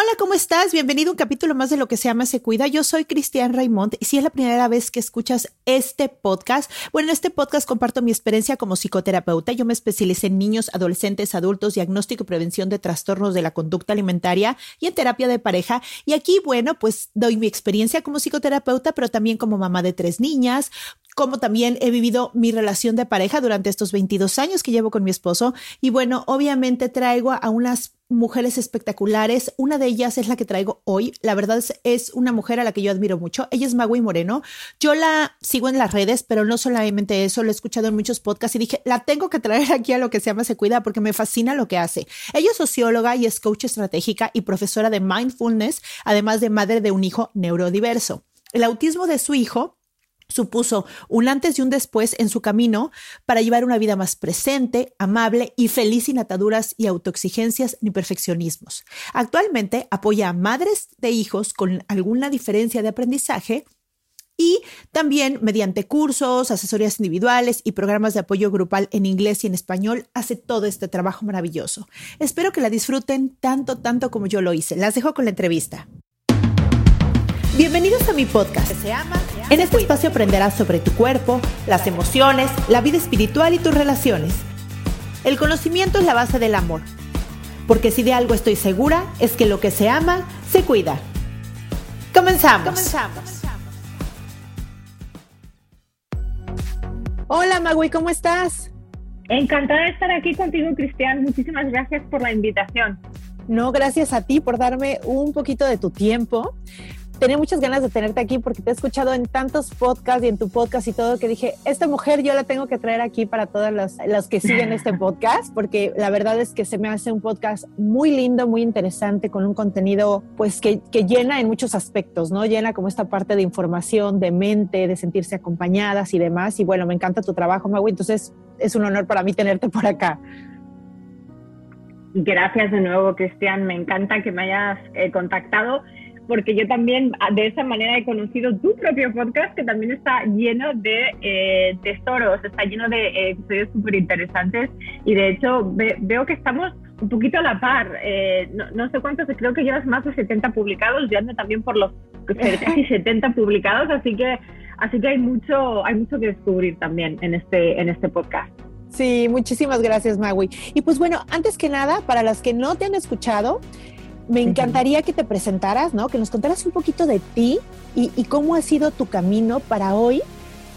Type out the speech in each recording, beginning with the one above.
Hola, ¿cómo estás? Bienvenido a un capítulo más de lo que se llama Se Cuida. Yo soy Cristian Raymond y si es la primera vez que escuchas este podcast, bueno, en este podcast comparto mi experiencia como psicoterapeuta. Yo me especialicé en niños, adolescentes, adultos, diagnóstico y prevención de trastornos de la conducta alimentaria y en terapia de pareja. Y aquí, bueno, pues doy mi experiencia como psicoterapeuta, pero también como mamá de tres niñas, como también he vivido mi relación de pareja durante estos 22 años que llevo con mi esposo. Y bueno, obviamente traigo a unas mujeres espectaculares. Una de ellas es la que traigo hoy. La verdad es, una mujer a la que yo admiro mucho. Ella es Magui Moreno. Yo la sigo en las redes, pero no solamente eso, lo he escuchado en muchos podcasts y dije, la tengo que traer aquí a lo que se llama Se Cuida porque me fascina lo que hace. Ella es socióloga y es coach estratégica y profesora de mindfulness, además de madre de un hijo neurodiverso. El autismo de su hijo supuso un antes y un después en su camino para llevar una vida más presente, amable y feliz sin ataduras y autoexigencias ni perfeccionismos. Actualmente apoya a madres de hijos con alguna diferencia de aprendizaje y también mediante cursos, asesorías individuales y programas de apoyo grupal en inglés y en español hace todo este trabajo maravilloso. Espero que la disfruten tanto, tanto como yo lo hice. Las dejo con la entrevista. Bienvenidos a mi podcast. Se llama en este espacio aprenderás sobre tu cuerpo, las emociones, la vida espiritual y tus relaciones. El conocimiento es la base del amor. Porque si de algo estoy segura, es que lo que se ama, se cuida. Comenzamos. Comenzamos. Hola Magui, ¿cómo estás? Encantada de estar aquí contigo, Cristian. Muchísimas gracias por la invitación. No, gracias a ti por darme un poquito de tu tiempo tenía muchas ganas de tenerte aquí porque te he escuchado en tantos podcasts y en tu podcast y todo que dije, esta mujer yo la tengo que traer aquí para todas las, que siguen este podcast porque la verdad es que se me hace un podcast muy lindo, muy interesante, con un contenido pues que, que llena en muchos aspectos, ¿no? Llena como esta parte de información, de mente, de sentirse acompañadas y demás. Y bueno, me encanta tu trabajo, Magui, entonces es un honor para mí tenerte por acá. Gracias de nuevo, Cristian. Me encanta que me hayas eh, contactado porque yo también ah, de esa manera he conocido tu propio podcast que también está lleno de eh, tesoros, está lleno de eh, episodios súper interesantes y de hecho veo que estamos un poquito a la par. Eh, no, sé cuántos, creo que llevas más de 70 publicados, yo ando también por los casi 70 publicados, así que, así que hay, mucho, hay mucho que descubrir también en este, en este podcast. Sí, muchísimas gracias, Magui. Y pues bueno, antes que nada, para las que no te han escuchado, me encantaría que te presentaras, ¿no? Que nos contaras un poquito de ti y, cómo ha sido tu camino para hoy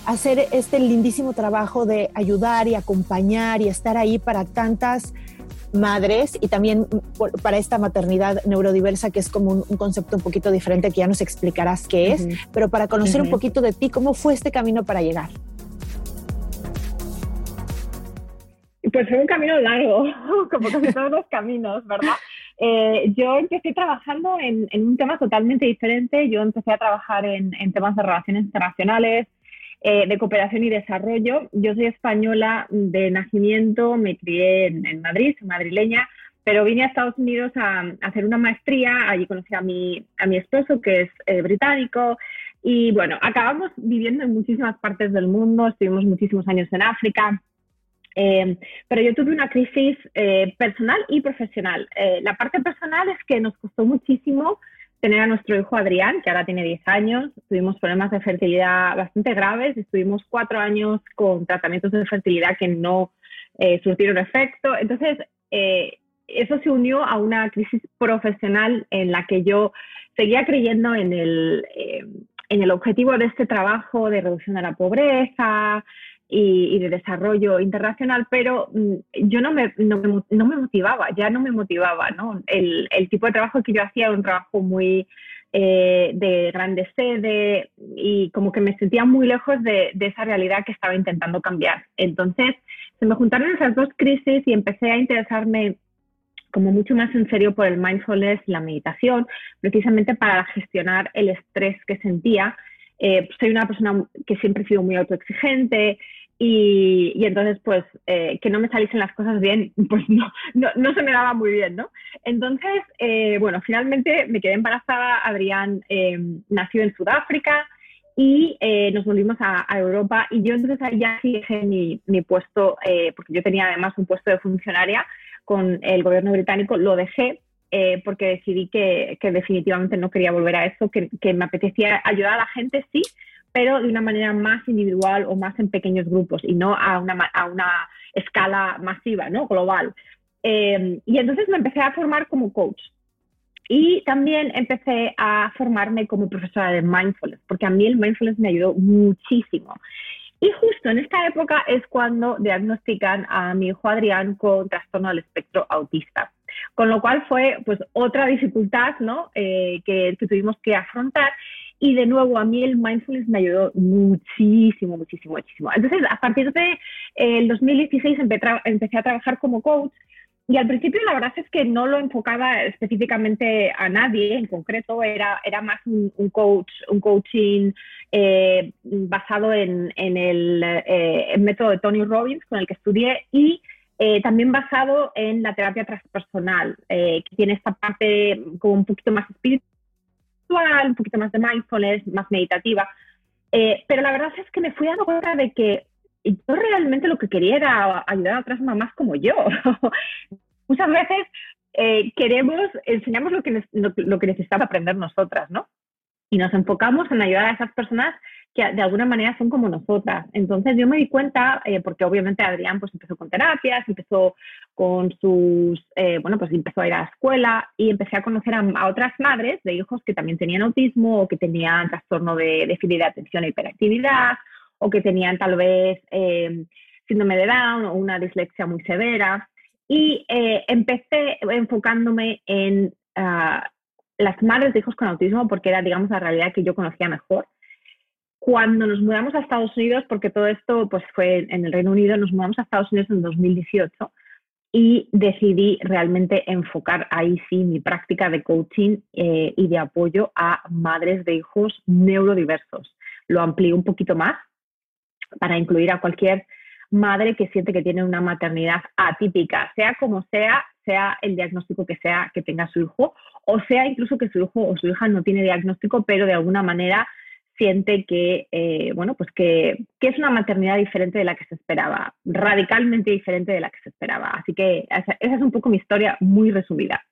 hacer este lindísimo trabajo de ayudar y acompañar y estar ahí para tantas madres y también para esta maternidad neurodiversa que es como un, concepto un poquito diferente que ya nos explicarás qué es, pero para conocer un poquito de ti, ¿cómo fue este camino para llegar? Pues fue un camino largo, como casi todos los caminos, ¿verdad? Eh, yo empecé trabajando en, un tema totalmente diferente. Yo empecé a trabajar en, temas de relaciones internacionales, eh, de cooperación y desarrollo. Yo soy española de nacimiento, me crié en, Madrid, soy madrileña, pero vine a Estados Unidos a, hacer una maestría. Allí conocí a mi, esposo, que es eh, británico. Y bueno, acabamos viviendo en muchísimas partes del mundo, estuvimos muchísimos años en África. Eh, pero yo tuve una crisis eh, personal y profesional. Eh, la parte personal es que nos costó muchísimo tener a nuestro hijo Adrián, que ahora tiene 10 años. Tuvimos problemas de fertilidad bastante graves. Estuvimos cuatro años con tratamientos de fertilidad que no surtieron efecto. Entonces, eso se unió a una crisis profesional en la que yo seguía creyendo en el, eh, en el objetivo de este trabajo de reducción de la pobreza y, de desarrollo internacional, pero mm, yo no me, no me, motivaba, ya no me motivaba, ¿no? El, el, tipo de trabajo que yo hacía era un trabajo muy eh, de grande sede y como que me sentía muy lejos de, de esa realidad que estaba intentando cambiar. Entonces, se me juntaron esas dos crisis y empecé a interesarme como mucho más en serio por el mindfulness y la meditación, precisamente para gestionar el estrés que sentía. Eh, soy una persona que siempre he sido muy autoexigente y, entonces, pues, eh, que no me saliesen las cosas bien, pues no, no, no se me daba muy bien, ¿no? Entonces, eh, bueno, finalmente me quedé embarazada, Adrián nació en Sudáfrica y nos volvimos a, Europa y yo entonces ya sí dejé mi, mi puesto, porque yo tenía además un puesto de funcionaria, con el gobierno británico, lo dejé eh, porque decidí que, definitivamente no quería volver a eso, que, me apetecía ayudar a la gente, sí, pero de una manera más individual o más en pequeños grupos y no a una, a una escala masiva, ¿no? global. Eh, y entonces me empecé a formar como coach. Y también empecé a formarme como profesora de mindfulness, porque a mí el mindfulness me ayudó muchísimo. Y justo en esta época es cuando diagnostican a mi hijo Adrián con trastorno del espectro autista. Con lo cual fue pues otra dificultad ¿no? Eh, que, tuvimos que afrontar. Y de nuevo, a mí el mindfulness me ayudó muchísimo, muchísimo, muchísimo. Entonces, a partir de el 2016 empecé a trabajar como coach y al principio la verdad es que no lo enfocaba específicamente a nadie en concreto, era, era más un, coach, un coaching eh, basado en, el, eh, método de Tony Robbins con el que estudié y eh, también basado en la terapia transpersonal, que tiene esta parte como un poquito más espiritual, un poquito más de mindfulness, más meditativa. pero la verdad es que me fui dando cuenta de que yo realmente lo que quería era ayudar a otras mamás como yo. Muchas veces eh, queremos, enseñamos lo que, lo, que necesitamos aprender nosotras, ¿no? Y nos enfocamos en ayudar a esas personas que de alguna manera son como nosotras. Entonces yo me di cuenta, eh, porque obviamente Adrián pues empezó con terapias, empezó con sus, eh, bueno, pues empezó a ir a la escuela y empecé a conocer a, otras madres de hijos que también tenían autismo o que tenían trastorno de déficit de atención e hiperactividad o que tenían tal vez eh, síndrome de Down o una dislexia muy severa. Y empecé enfocándome en ah, las madres de hijos con autismo porque era, digamos, la realidad que yo conocía mejor. Cuando nos mudamos a Estados Unidos, porque todo esto pues, fue en el Reino Unido, nos mudamos a Estados Unidos en 2018 y decidí realmente enfocar ahí sí mi práctica de coaching eh, y de apoyo a madres de hijos neurodiversos. Lo amplié un poquito más para incluir a cualquier madre que siente que tiene una maternidad atípica, sea como sea, sea el diagnóstico que sea que tenga su hijo, o sea incluso que su hijo o su hija no tiene diagnóstico, pero de alguna manera siente que, eh, bueno, pues que, es una maternidad diferente de la que se esperaba, radicalmente diferente de la que se esperaba. Así que esa, esa es un poco mi historia muy resumida.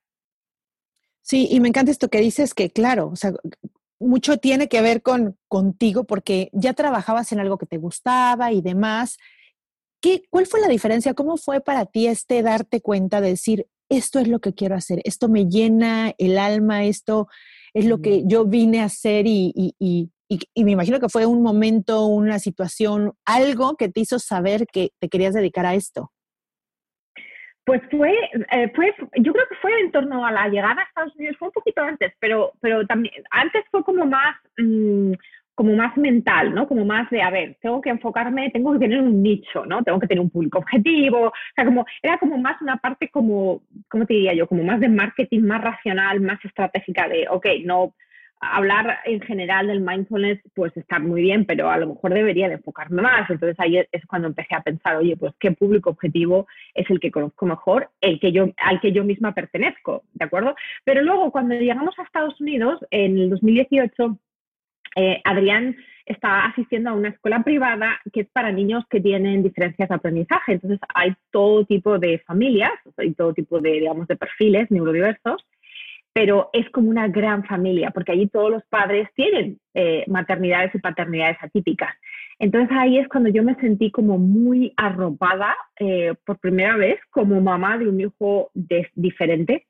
Sí, y me encanta esto que dices que, claro, o sea, mucho tiene que ver con contigo porque ya trabajabas en algo que te gustaba y demás. ¿Qué, ¿Cuál fue la diferencia? ¿Cómo fue para ti este darte cuenta de decir, esto es lo que quiero hacer, esto me llena el alma, esto es lo que yo vine a hacer y, y, y, y, me imagino que fue un momento, una situación, algo que te hizo saber que te querías dedicar a esto? Pues fue, eh, fue, yo creo que fue en torno a la llegada a Estados Unidos, fue un poquito antes, pero, pero también, antes fue como más, mm, como más mental, ¿no? Como más de, a ver, tengo que enfocarme, tengo que tener un nicho, ¿no? Tengo que tener un público objetivo, o sea, como, era como más una parte como, ¿cómo te diría yo? Como más de marketing, más racional, más estratégica de, ok, no, hablar en general del mindfulness, pues está muy bien, pero a lo mejor debería de enfocarme más. Entonces ahí es cuando empecé a pensar, oye, pues qué público objetivo es el que conozco mejor, el que yo, al que yo misma pertenezco, ¿de acuerdo? Pero luego cuando llegamos a Estados Unidos, en el 2018, eh, Adrián está asistiendo a una escuela privada que es para niños que tienen diferencias de aprendizaje. Entonces hay todo tipo de familias, hay todo tipo de, digamos, de perfiles neurodiversos pero es como una gran familia, porque allí todos los padres tienen eh, maternidades y paternidades atípicas. Entonces ahí es cuando yo me sentí como muy arropada eh, por primera vez como mamá de un hijo diferente.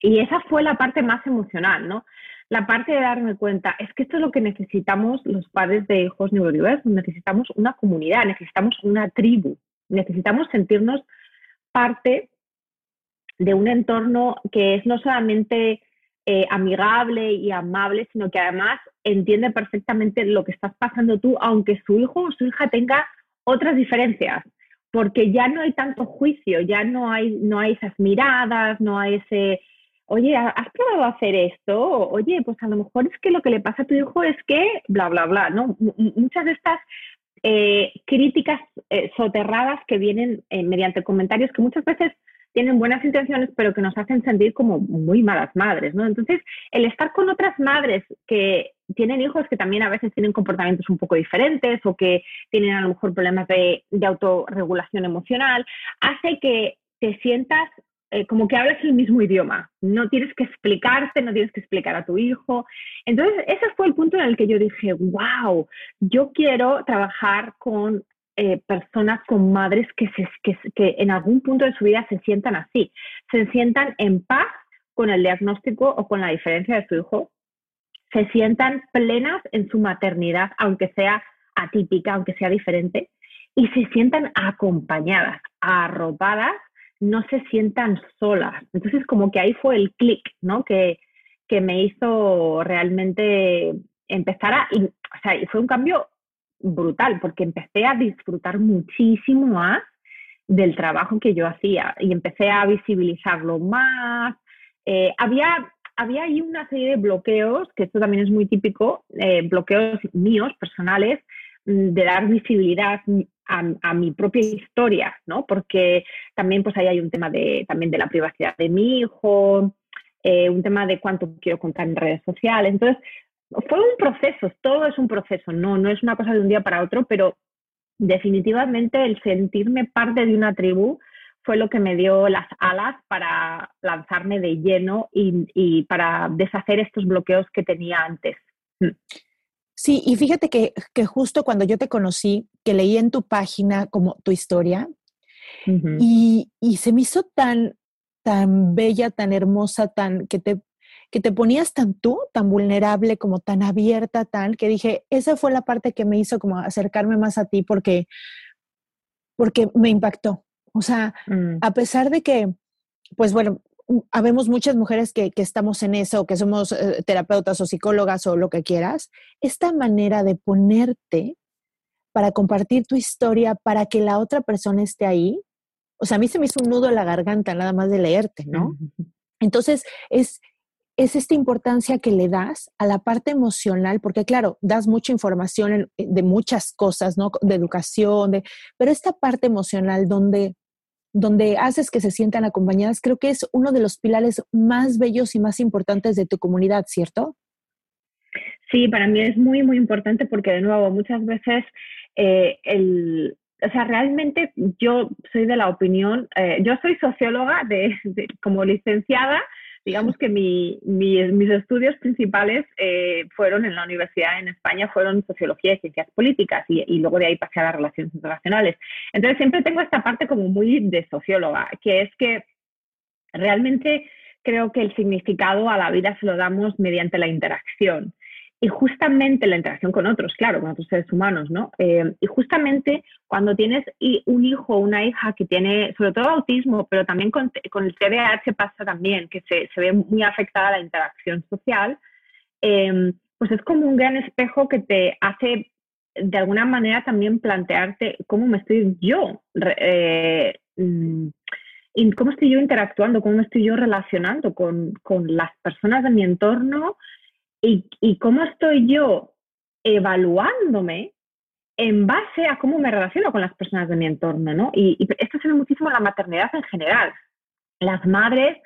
Y esa fue la parte más emocional, ¿no? La parte de darme cuenta, es que esto es lo que necesitamos los padres de hijos neurodiversos, necesitamos una comunidad, necesitamos una tribu, necesitamos sentirnos parte de un entorno que es no solamente eh, amigable y amable, sino que además entiende perfectamente lo que estás pasando tú, aunque su hijo o su hija tenga otras diferencias, porque ya no hay tanto juicio, ya no hay, no hay esas miradas, no hay ese, oye, ¿has probado hacer esto? Oye, pues a lo mejor es que lo que le pasa a tu hijo es que, bla, bla, bla, ¿no? muchas de estas eh, críticas eh, soterradas que vienen mediante comentarios que muchas veces tienen buenas intenciones, pero que nos hacen sentir como muy malas madres, ¿no? Entonces, el estar con otras madres que tienen hijos que también a veces tienen comportamientos un poco diferentes o que tienen a lo mejor problemas de, autorregulación emocional, hace que te sientas eh, como que hablas el mismo idioma. No tienes que explicarte, no tienes que explicar a tu hijo. Entonces, ese fue el punto en el que yo dije, wow, yo quiero trabajar con eh, personas con madres que, en algún punto de su vida se sientan así, se sientan en paz con el diagnóstico o con la diferencia de su hijo, se sientan plenas en su maternidad, aunque sea atípica, aunque sea diferente, y se sientan acompañadas, arropadas, no se sientan solas. Entonces, como que ahí fue el clic, ¿no? Que, que me hizo realmente empezar a, o sea, fue un cambio brutal, porque empecé a disfrutar muchísimo más del trabajo que yo hacía y empecé a visibilizarlo más. Eh, había, había ahí una serie de bloqueos, que esto también es muy típico, eh, bloqueos míos, personales, mm, de dar visibilidad a, mi propia historia, ¿no? Porque también pues ahí hay un tema de, también de la privacidad de mi hijo, eh, un tema de cuánto quiero contar en redes sociales. Entonces, fue un proceso, todo es un proceso, no, no es una cosa de un día para otro, pero definitivamente el sentirme parte de una tribu fue lo que me dio las alas para lanzarme de lleno y, para deshacer estos bloqueos que tenía antes. Mm. Sí, y fíjate que, justo cuando yo te conocí, que leí en tu página como tu historia, y, y, se me hizo tan, tan bella, tan hermosa, tan que te que te ponías tan tú, tan vulnerable, como tan abierta, tan, que dije, esa fue la parte que me hizo como acercarme más a ti porque, porque me impactó. O sea, mm. a pesar de que, pues bueno, habemos muchas mujeres que, que estamos en eso, que somos eh, terapeutas o psicólogas o lo que quieras, esta manera de ponerte para compartir tu historia, para que la otra persona esté ahí, o sea, a mí se me hizo un nudo en la garganta nada más de leerte, ¿no? Entonces, es, es esta importancia que le das a la parte emocional, porque claro, das mucha información eh, de muchas cosas, ¿no? De educación, de, pero esta parte emocional donde, donde haces que se sientan acompañadas, creo que es uno de los pilares más bellos y más importantes de tu comunidad, ¿cierto? Sí, para mí es muy, muy importante porque de nuevo, muchas veces eh, el, o sea, realmente yo soy de la opinión, eh, yo soy socióloga de, como licenciada, digamos que mi, mis estudios principales eh, fueron en la universidad en España, fueron sociología y ciencias políticas y, luego de ahí pasé a las relaciones internacionales. Entonces siempre tengo esta parte como muy de socióloga, que es que realmente creo que el significado a la vida se lo damos mediante la interacción. Y justamente la interacción con otros, claro, con otros seres humanos, ¿no? Eh, y justamente cuando tienes un hijo o una hija que tiene, sobre todo autismo, pero también con, el TDAH pasa también, que se, ve muy afectada la interacción social, eh, pues es como un gran espejo que te hace de alguna manera también plantearte cómo me estoy yo, eh, mm, cómo estoy yo interactuando, cómo me estoy yo relacionando con, con las personas de mi entorno y, cómo estoy yo evaluándome en base a cómo me relaciono con las personas de mi entorno, ¿no? Y, esto se ve muchísimo en la maternidad en general. Las madres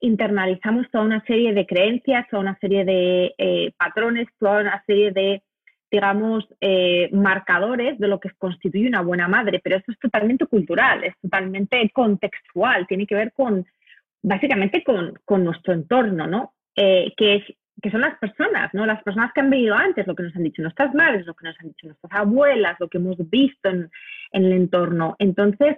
internalizamos toda una serie de creencias, toda una serie de eh, patrones, toda una serie de, digamos, eh, marcadores de lo que constituye una buena madre, pero esto es totalmente cultural, es totalmente contextual, tiene que ver con, básicamente, con, nuestro entorno, ¿no? Eh, que es que son las personas, ¿no? Las personas que han venido antes, lo que nos han dicho nuestras madres, lo que nos han dicho nuestras abuelas, lo que hemos visto en, el entorno. Entonces,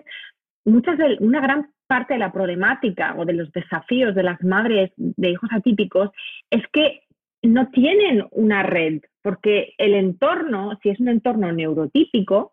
muchas de, una gran parte de la problemática o de los desafíos de las madres de hijos atípicos es que no tienen una red, porque el entorno, si es un entorno neurotípico,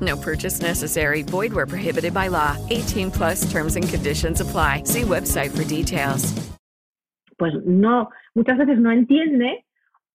No purchase necessary. Void where prohibited by law. 18 plus terms and conditions apply. See website for details. Pues no, muchas veces no entiende,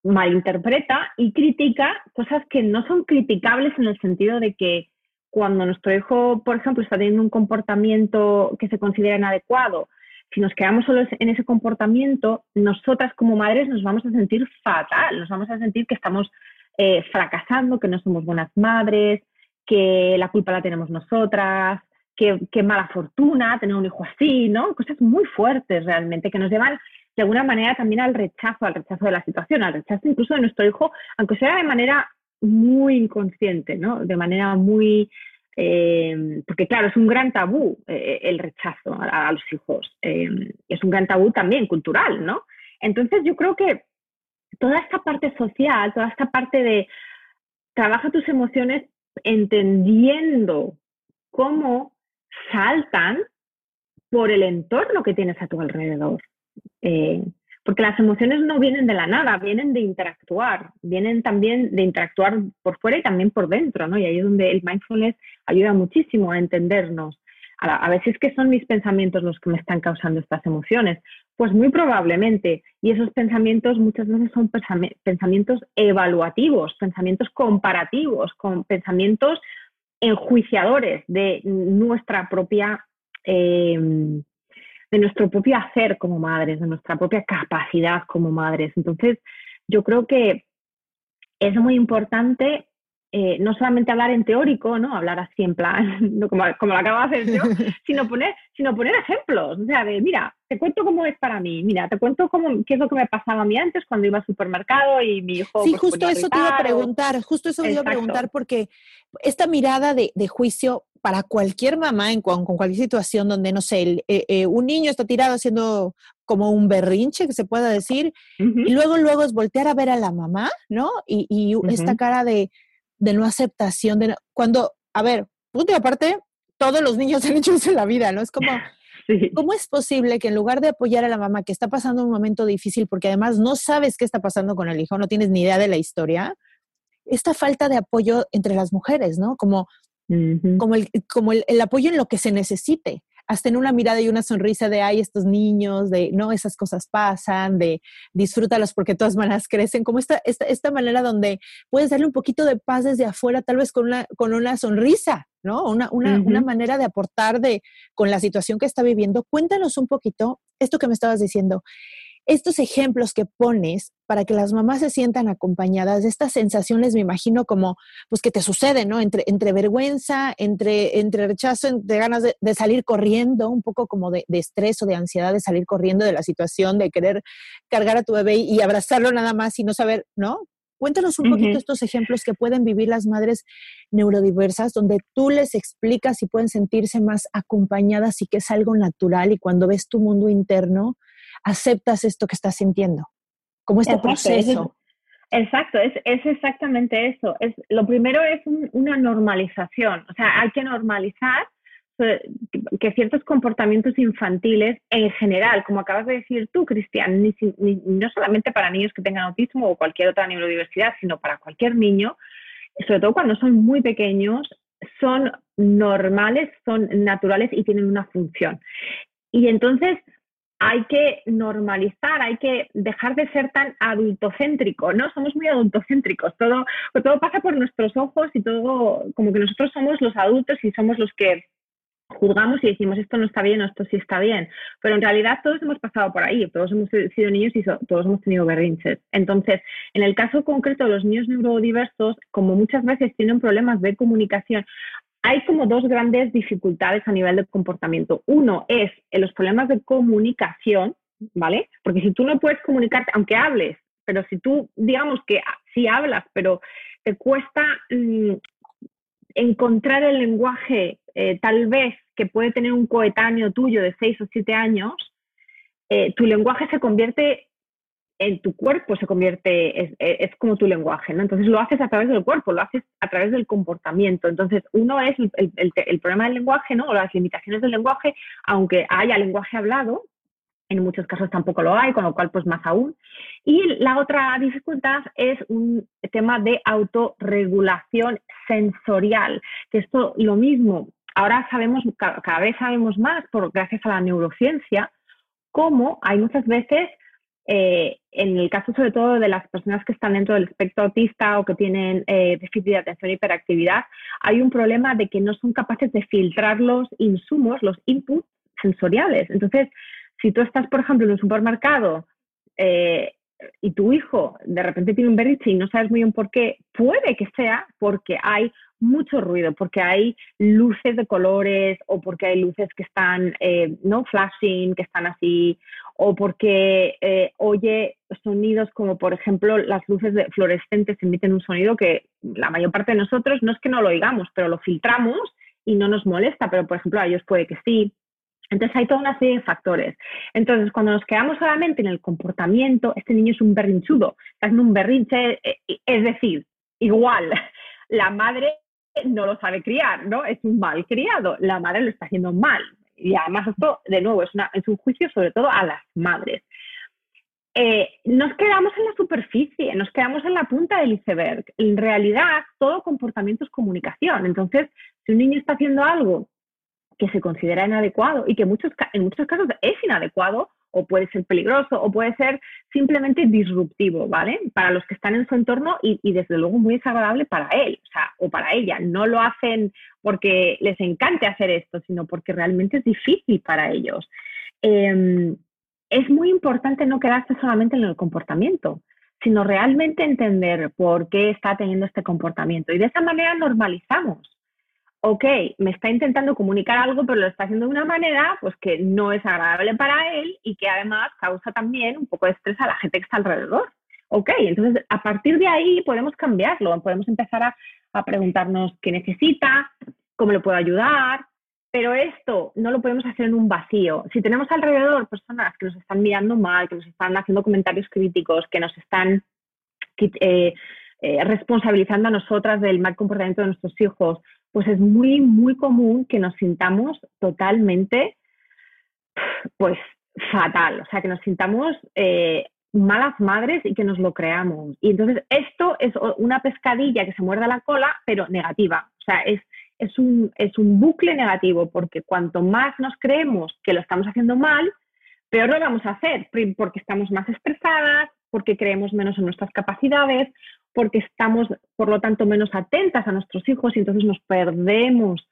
malinterpreta y critica cosas que no son criticables en el sentido de que cuando nuestro hijo, por ejemplo, está teniendo un comportamiento que se considera inadecuado, si nos quedamos solo en ese comportamiento, nosotras como madres nos vamos a sentir fatal, nos vamos a sentir que estamos eh, fracasando, que no somos buenas madres, que la culpa la tenemos nosotras, que, mala fortuna tener un hijo así, ¿no? Cosas muy fuertes realmente que nos llevan de alguna manera también al rechazo, al rechazo de la situación, al rechazo incluso de nuestro hijo, aunque sea de manera muy inconsciente, ¿no? De manera muy... Eh, porque claro, es un gran tabú eh, el rechazo a, los hijos. Eh, es un gran tabú también cultural, ¿no? Entonces yo creo que toda esta parte social, toda esta parte de trabaja tus emociones entendiendo cómo saltan por el entorno que tienes a tu alrededor. Eh, porque las emociones no vienen de la nada, vienen de interactuar, vienen también de interactuar por fuera y también por dentro, ¿no? Y ahí es donde el mindfulness ayuda muchísimo a entendernos. A, a veces que son mis pensamientos los que me están causando estas emociones, pues muy probablemente. Y esos pensamientos muchas veces son pensamientos evaluativos, pensamientos comparativos, con pensamientos enjuiciadores de nuestra propia, em, de nuestro propio hacer como madres, de nuestra propia capacidad como madres. Entonces, yo creo que es muy importante eh, no solamente hablar en teórico, ¿no? Hablar así en plan, como, como lo acabo de hacer yo, sino poner, sino poner ejemplos. O sea, de mira, te cuento cómo es para mí, mira, te cuento cómo, qué es lo que me pasaba a mí antes cuando iba al supermercado y mi hijo. Sí, pues, justo eso te iba a preguntar, justo eso te iba a preguntar, porque esta mirada de, juicio para cualquier mamá en con, cualquier situación donde, no sé, eh, eh, un niño está tirado haciendo como un berrinche, que se pueda decir, y luego, luego es voltear a ver a la mamá, ¿no? Y, esta cara de, de no aceptación, de cuando, a ver, punto y aparte, todos los niños han hecho eso en la vida, ¿no? Es como, ¿cómo es posible que en lugar de apoyar a la mamá que está pasando un momento difícil, porque además no sabes qué está pasando con el hijo, no tienes ni idea de la historia, esta falta de apoyo entre las mujeres, ¿no? Como, como, el, como el, el apoyo en lo que se necesite hasta en una mirada y una sonrisa de, ay, estos niños, de, no, esas cosas pasan, de disfrútalos porque todas maneras crecen, como esta, esta, esta manera donde puedes darle un poquito de paz desde afuera, tal vez con una, con una sonrisa, ¿no? Una, una, una manera de aportar de, con la situación que está viviendo. Cuéntanos un poquito esto que me estabas diciendo estos ejemplos que pones para que las mamás se sientan acompañadas, estas sensaciones me imagino como, pues que te sucede, ¿no? Entre, entre vergüenza, entre, entre rechazo, entre ganas de, salir corriendo, un poco como de, estrés o de ansiedad de salir corriendo de la situación, de querer cargar a tu bebé y abrazarlo nada más y no saber, ¿no? Cuéntanos un poquito estos ejemplos que pueden vivir las madres neurodiversas, donde tú les explicas y pueden sentirse más acompañadas y que es algo natural y cuando ves tu mundo interno, aceptas esto que estás sintiendo, como este proceso. Exacto, es, es, exactamente eso. Es, lo primero es una normalización, o sea, hay que normalizar que ciertos comportamientos infantiles en general, como acabas de decir tú, Cristian, ni, no solamente para niños que tengan autismo o cualquier otra neurodiversidad, sino para cualquier niño, sobre todo cuando son muy pequeños, son normales, son naturales y tienen una función. Y entonces hay que normalizar, hay que dejar de ser tan adultocéntrico, ¿no? Somos muy adultocéntricos, todo, todo pasa por nuestros ojos y todo, como que nosotros somos los adultos y somos los que juzgamos y decimos esto no está bien o esto sí está bien, pero en realidad todos hemos pasado por ahí, todos hemos sido niños y todos hemos tenido berrinches. Entonces, en el caso concreto de los niños neurodiversos, como muchas veces tienen problemas de comunicación, hay como dos grandes dificultades a nivel de comportamiento. Uno es en los problemas de comunicación, ¿vale? Porque si tú no puedes comunicarte, aunque hables, pero si tú, digamos que sí hablas, pero te cuesta mm, encontrar el lenguaje eh, tal vez que puede tener un coetáneo tuyo de 6 o 7 años, eh, tu lenguaje se convierte en tu cuerpo, se convierte, es, como tu lenguaje, ¿no? Entonces lo haces a través del cuerpo, lo haces a través del comportamiento. Entonces, uno es el, el problema del lenguaje, ¿no? O las limitaciones del lenguaje, aunque haya lenguaje hablado, en muchos casos tampoco lo hay, con lo cual pues más aún. Y la otra dificultad es un tema de autorregulación sensorial, que esto lo mismo, ahora sabemos, cada vez sabemos más, por, gracias a la neurociencia, cómo hay muchas veces, eh, en el caso sobre todo de las personas que están dentro del espectro autista o que tienen eh, déficit de atención y hiperactividad, hay un problema de que no son capaces de filtrar los insumos, los inputs sensoriales. Entonces, si tú estás, por ejemplo, en un supermercado eh, y tu hijo de repente tiene un berriche y no sabes muy bien por qué, puede que sea porque hay mucho ruido, porque hay luces de colores o porque hay luces que están eh, no flashing, que están así, o porque eh, oye sonidos como por ejemplo las luces de fluorescentes emiten un sonido que la mayor parte de nosotros no es que no lo oigamos, pero lo filtramos y no nos molesta, pero por ejemplo a ellos puede que sí. Entonces hay toda una serie de factores. Entonces, cuando nos quedamos solamente en el comportamiento, este niño es un berrinchudo, está haciendo un berrinche, eh, es decir, igual, la madre no lo sabe criar, ¿no? Es un mal criado, la madre lo está haciendo mal. Y además esto, de nuevo, es, un juicio sobre todo a las madres. Eh, nos quedamos en la superficie, nos quedamos en la punta del iceberg. En realidad, todo comportamiento es comunicación. Entonces, si un niño está haciendo algo que se considera inadecuado y que muchos, en muchos casos es inadecuado o puede ser peligroso o puede ser simplemente disruptivo, ¿vale? Para los que están en su entorno y, desde luego muy desagradable para él o, sea, o para ella. No lo hacen porque les encante hacer esto, sino porque realmente es difícil para ellos. Em, es muy importante no quedarse solamente en el comportamiento, sino realmente entender por qué está teniendo este comportamiento. Y de esa manera normalizamos ok, me está intentando comunicar algo, pero lo está haciendo de una manera pues que no es agradable para él y que además causa también un poco de estrés a la gente que está alrededor. Ok, entonces a partir de ahí podemos cambiarlo, podemos empezar a, preguntarnos qué necesita, cómo le puedo ayudar, pero esto no lo podemos hacer en un vacío. Si tenemos alrededor personas que nos están mirando mal, que nos están haciendo comentarios críticos, que nos están eh, eh, responsabilizando a nosotras del mal comportamiento de nuestros hijos, pues es muy, muy común que nos sintamos totalmente, pues, fatal, o sea, que nos sintamos eh, malas madres y que nos lo creamos. Y entonces esto es una pescadilla que se muerde la cola, pero negativa, o sea, es, es, un, es un bucle negativo, porque cuanto más nos creemos que lo estamos haciendo mal, peor lo vamos a hacer, porque estamos más estresadas, porque creemos menos en nuestras capacidades, porque estamos, por lo tanto, menos atentas a nuestros hijos y entonces nos perdemos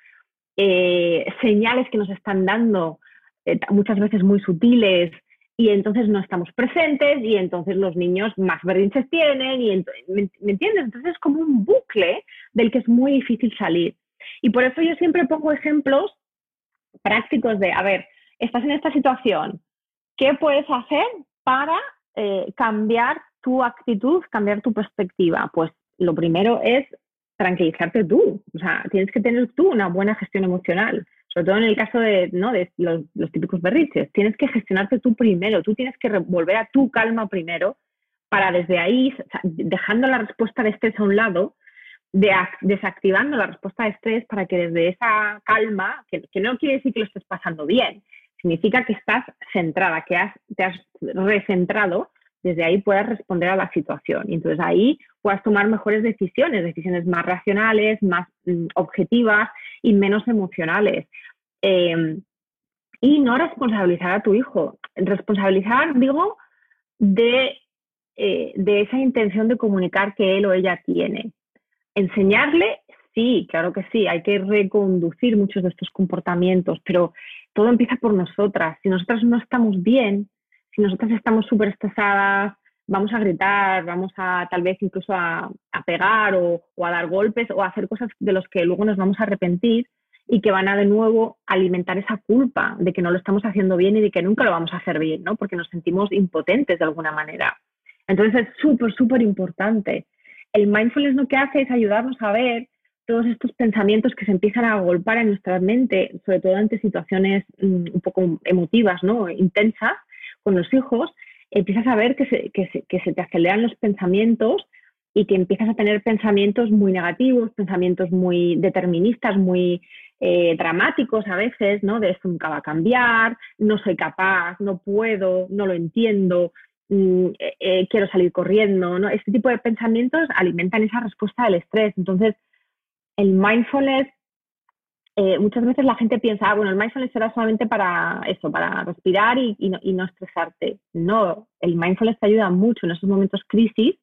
eh, señales que nos están dando, eh, muchas veces muy sutiles, y entonces no estamos presentes y entonces los niños más berrinches tienen, y ¿me, entiendes? Entonces es como un bucle del que es muy difícil salir. Y por eso yo siempre pongo ejemplos prácticos de, a ver, estás en esta situación, ¿qué puedes hacer para eh, cambiar tu actitud, cambiar tu perspectiva? Pues lo primero es tranquilizarte tú. O sea, tienes que tener tú una buena gestión emocional. Sobre todo en el caso de, ¿no? de los, típicos berriches. Tienes que gestionarte tú primero. Tú tienes que volver a tu calma primero para desde ahí, dejando la respuesta de estrés a un lado, de, desactivando la respuesta de estrés para que desde esa calma, que, no quiere decir que lo estés pasando bien, significa que estás centrada, que has, te has recentrado, desde ahí puedas responder a la situación. Y entonces ahí puedas tomar mejores decisiones, decisiones más racionales, más mm, objetivas y menos emocionales. Em, y no responsabilizar a tu hijo. Responsabilizar, digo, de, eh, de esa intención de comunicar que él o ella tiene. Enseñarle, sí, claro que sí, hay que reconducir muchos de estos comportamientos, pero todo empieza por nosotras. Si nosotras no estamos bien, si nosotras estamos súper estresadas, vamos a gritar, vamos a tal vez incluso a, pegar o, a dar golpes o a hacer cosas de los que luego nos vamos a arrepentir y que van a de nuevo alimentar esa culpa de que no lo estamos haciendo bien y de que nunca lo vamos a hacer bien, ¿no? Porque nos sentimos impotentes de alguna manera. Entonces es súper, súper importante. El mindfulness lo que hace es ayudarnos a ver todos estos pensamientos que se empiezan a golpear en nuestra mente, sobre todo ante situaciones mm, un poco emotivas, ¿no? Intensas con los hijos, empiezas a ver que se, que se, te aceleran los pensamientos y que empiezas a tener pensamientos muy negativos, pensamientos muy deterministas, muy eh, dramáticos a veces, ¿no? De esto nunca va a cambiar, no soy capaz, no puedo, no lo entiendo, mm, eh, eh, quiero salir corriendo, ¿no? Este tipo de pensamientos alimentan esa respuesta del estrés. Entonces, el mindfulness eh, muchas veces la gente piensa, ah, bueno, el mindfulness será solamente para eso, para respirar y, no, estresarte. No, el mindfulness te ayuda mucho en esos momentos crisis,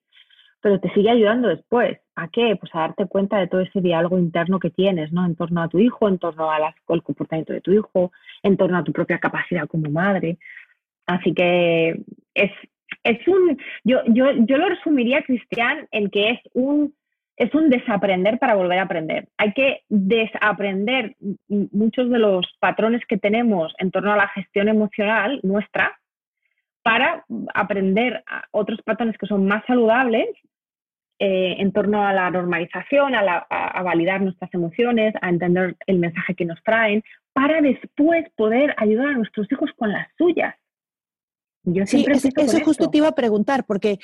pero te sigue ayudando después. ¿A qué? Pues a darte cuenta de todo ese diálogo interno que tienes, ¿no? En torno a tu hijo, en torno al comportamiento de tu hijo, en torno a tu propia capacidad como madre. Así que es, es un, yo, yo, yo lo resumiría, Cristian, en que es un es un desaprender para volver a aprender. Hay que desaprender muchos de los patrones que tenemos en torno a la gestión emocional nuestra para aprender otros patrones que son más saludables eh, en torno a la normalización, a, validar nuestras emociones, a entender el mensaje que nos traen, para después poder ayudar a nuestros hijos con las suyas. Yo siempre sí, eso, justo te iba a preguntar, porque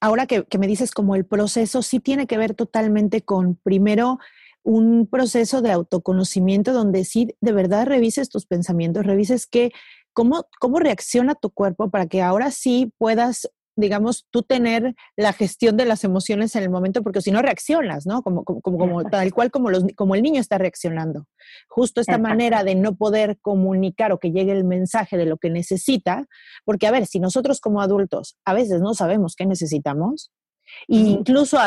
ahora que, me dices como el proceso sí tiene que ver totalmente con, primero, un proceso de autoconocimiento donde sí de verdad revises tus pensamientos, revises que, cómo, cómo reacciona tu cuerpo para que ahora sí puedas digamos, tú tener la gestión de las emociones en el momento, porque si no reaccionas, ¿no? Como, como, como, tal cual como, los, como el niño está reaccionando. Justo esta manera de no poder comunicar o que llegue el mensaje de lo que necesita, porque a ver, si nosotros como adultos a veces no sabemos qué necesitamos, e incluso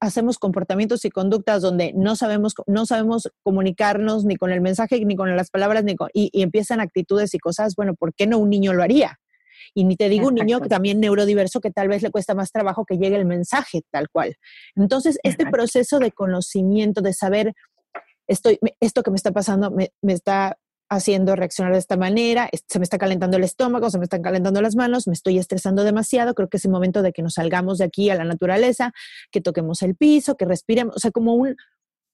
hacemos comportamientos y conductas donde no sabemos, no sabemos comunicarnos ni con el mensaje, ni con las palabras, ni y, y empiezan actitudes y cosas, bueno, ¿por qué no un niño lo haría? Y ni te digo un niño que también neurodiverso que tal vez le cuesta más trabajo que llegue el mensaje tal cual. Entonces, este proceso de conocimiento, de saber, estoy, esto que me está pasando me, está haciendo reaccionar de esta manera, se me está calentando el estómago, se me están calentando las manos, me estoy estresando demasiado, creo que es el momento de que nos salgamos de aquí a la naturaleza, que toquemos el piso, que respiremos, o sea, como un,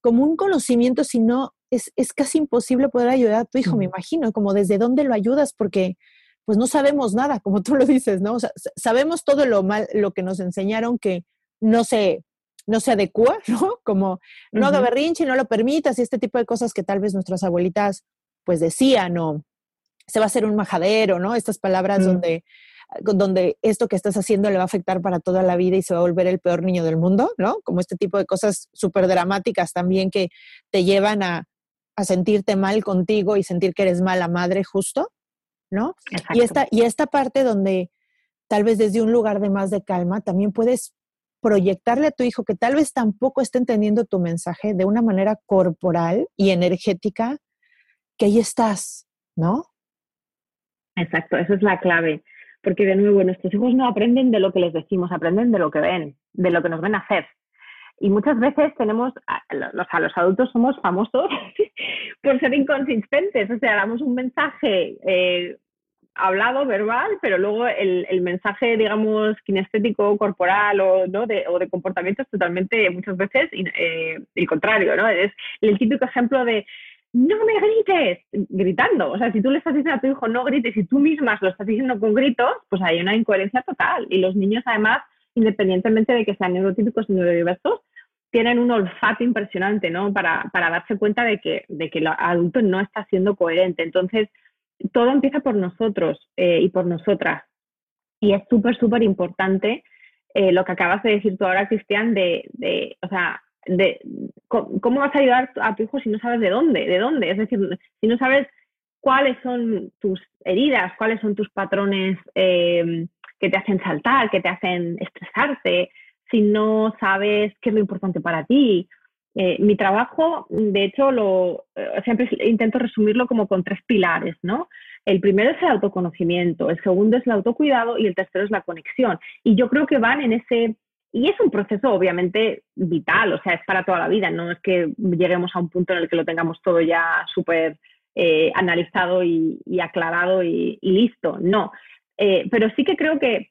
como un conocimiento, si no, es, es casi imposible poder ayudar a tu hijo, me imagino, como desde dónde lo ayudas, porque pues no sabemos nada, como tú lo dices, ¿no? O sea, sabemos todo lo mal, lo que nos enseñaron que no se, no se adecua, ¿no? Como no haga berrinche, no lo permitas y este tipo de cosas que tal vez nuestras abuelitas pues decían o se va a hacer un majadero, ¿no? Estas palabras mm. donde donde esto que estás haciendo le va a afectar para toda la vida y se va a volver el peor niño del mundo, ¿no? Como este tipo de cosas súper dramáticas también que te llevan a, a sentirte mal contigo y sentir que eres mala madre justo. ¿No? Y esta, y esta parte donde tal vez desde un lugar de más de calma también puedes proyectarle a tu hijo que tal vez tampoco esté entendiendo tu mensaje de una manera corporal y energética, que ahí estás, ¿no? Exacto, esa es la clave. Porque de nuevo, nuestros hijos no aprenden de lo que les decimos, aprenden de lo que ven, de lo que nos ven hacer. Y muchas veces tenemos, los, a los adultos somos famosos por ser inconsistentes, o sea, damos un mensaje eh, hablado, verbal, pero luego el, el mensaje, digamos, kinestético, corporal o, ¿no? de, o de comportamiento es totalmente, muchas veces, eh, el contrario, ¿no? Es el típico ejemplo de no me grites, gritando. O sea, si tú le estás diciendo a tu hijo no grites y tú mismas lo estás diciendo con gritos, pues hay una incoherencia total. Y los niños, además, independientemente de que sean neurotípicos y neurodiversos, tienen un olfato impresionante, ¿no? Para, para darse cuenta de que, de que el adulto no está siendo coherente. Entonces, todo empieza por nosotros eh, y por nosotras. Y es súper, súper importante eh, lo que acabas de decir tú ahora, Cristian, de, de, o sea, de cómo vas a ayudar a tu hijo si no sabes de dónde, de dónde. Es decir, si no sabes cuáles son tus heridas, cuáles son tus patrones eh, que te hacen saltar, que te hacen estresarte, si no sabes qué es lo importante para ti. Eh, mi trabajo, de hecho, lo, eh, siempre intento resumirlo como con tres pilares, ¿no? El primero es el autoconocimiento, el segundo es el autocuidado y el tercero es la conexión. Y yo creo que van en ese, y es un proceso obviamente vital, o sea, es para toda la vida, no es que lleguemos a un punto en el que lo tengamos todo ya súper eh, analizado y, aclarado y, listo, no. pero sí que creo que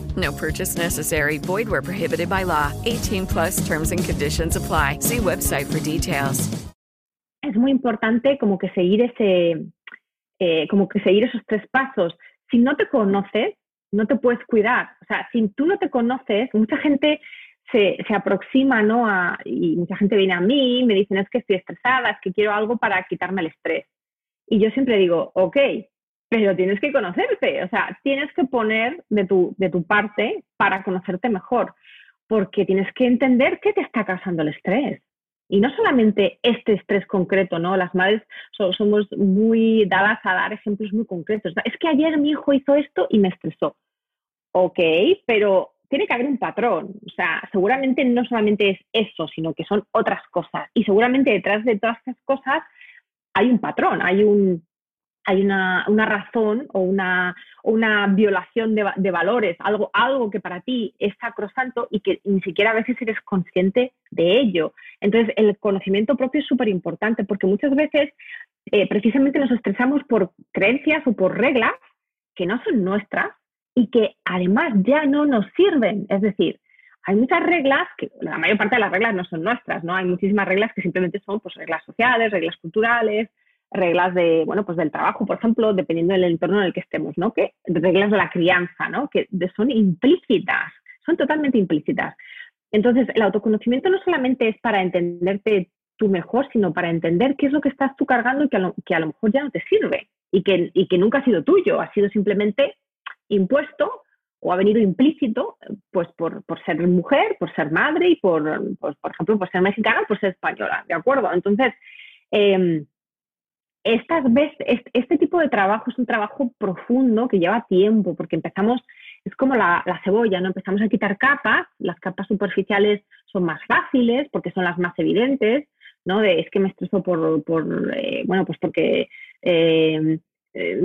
No purchase necessary. Void where prohibited by law. 18 plus terms and conditions apply. See website for details. Es muy importante como que seguir ese, eh, como que seguir esos tres pasos. Si no te conoces, no te puedes cuidar. O sea, si tú no te conoces, mucha gente se, se aproxima, ¿no? A, y mucha gente viene a mí, me dicen es que estoy estresada, es que quiero algo para quitarme el estrés. Y yo siempre digo, ok, pero tienes que conocerte, o sea, tienes que poner de tu, de tu parte para conocerte mejor, porque tienes que entender qué te está causando el estrés. Y no solamente este estrés concreto, ¿no? Las madres somos muy dadas a dar ejemplos muy concretos. Es que ayer mi hijo hizo esto y me estresó. Ok, pero tiene que haber un patrón. O sea, seguramente no solamente es eso, sino que son otras cosas. Y seguramente detrás de todas estas cosas hay un patrón, hay un, hay una, una razón o una, una violación de, valores, algo, algo que para ti es sacrosanto y que ni siquiera a veces eres consciente de ello. Entonces, el conocimiento propio es súper importante porque muchas veces eh, precisamente nos estresamos por creencias o por reglas que no son nuestras y que además ya no nos sirven. Es decir, hay muchas reglas que la mayor parte de las reglas no son nuestras, ¿no? Hay muchísimas reglas que simplemente son pues, reglas sociales, reglas culturales, reglas de, bueno, pues del trabajo, por ejemplo, dependiendo del entorno en el que estemos, ¿no? Que reglas de la crianza, ¿no? Que son implícitas, son totalmente implícitas. Entonces, el autoconocimiento no solamente es para entenderte tú mejor, sino para entender qué es lo que estás tú cargando y que a lo, que a lo mejor ya no te sirve y que, y que nunca ha sido tuyo, ha sido simplemente impuesto o ha venido implícito pues por, por ser mujer, por ser madre y por, pues, por ejemplo, por ser mexicana, por ser española, ¿de acuerdo? Entonces, eh, estas veces, este tipo de trabajo es un trabajo profundo que lleva tiempo, porque empezamos, es como la, cebolla, ¿no? Empezamos a quitar capas, las capas superficiales son más fáciles porque son las más evidentes, ¿no? De, es que me estreso por, por eh, bueno, pues porque eh, eh,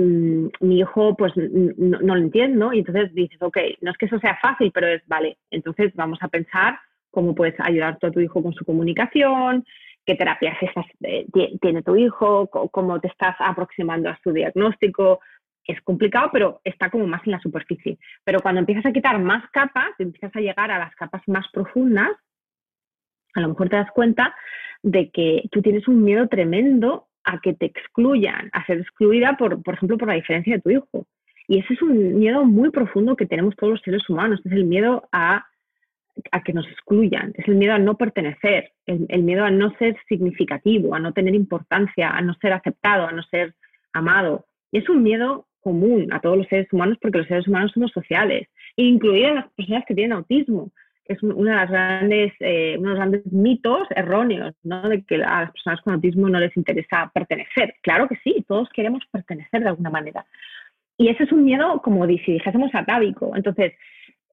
mi hijo, pues no, lo entiendo, y entonces dices, ok, no es que eso sea fácil, pero es, vale, entonces vamos a pensar cómo puedes ayudar a tu hijo con su comunicación, qué terapias eh, tiene tu hijo, cómo te estás aproximando a su diagnóstico. Es complicado, pero está como más en la superficie. Pero cuando empiezas a quitar más capas, empiezas a llegar a las capas más profundas, a lo mejor te das cuenta de que tú tienes un miedo tremendo a que te excluyan, a ser excluida, por, por ejemplo, por la diferencia de tu hijo. Y ese es un miedo muy profundo que tenemos todos los seres humanos, es el miedo a, que nos excluyan, es el miedo a no pertenecer, el, miedo a no ser significativo, a no tener importancia, a no ser aceptado, a no ser amado. Y es un miedo común a todos los seres humanos porque los seres humanos somos sociales, incluidas las personas que tienen autismo es una de las grandes, eh, uno de los grandes mitos erróneos, ¿no? De que a las personas con autismo no les interesa pertenecer. Claro que sí, todos queremos pertenecer de alguna manera. Y ese es un miedo, como si dijésemos, atávico. Entonces,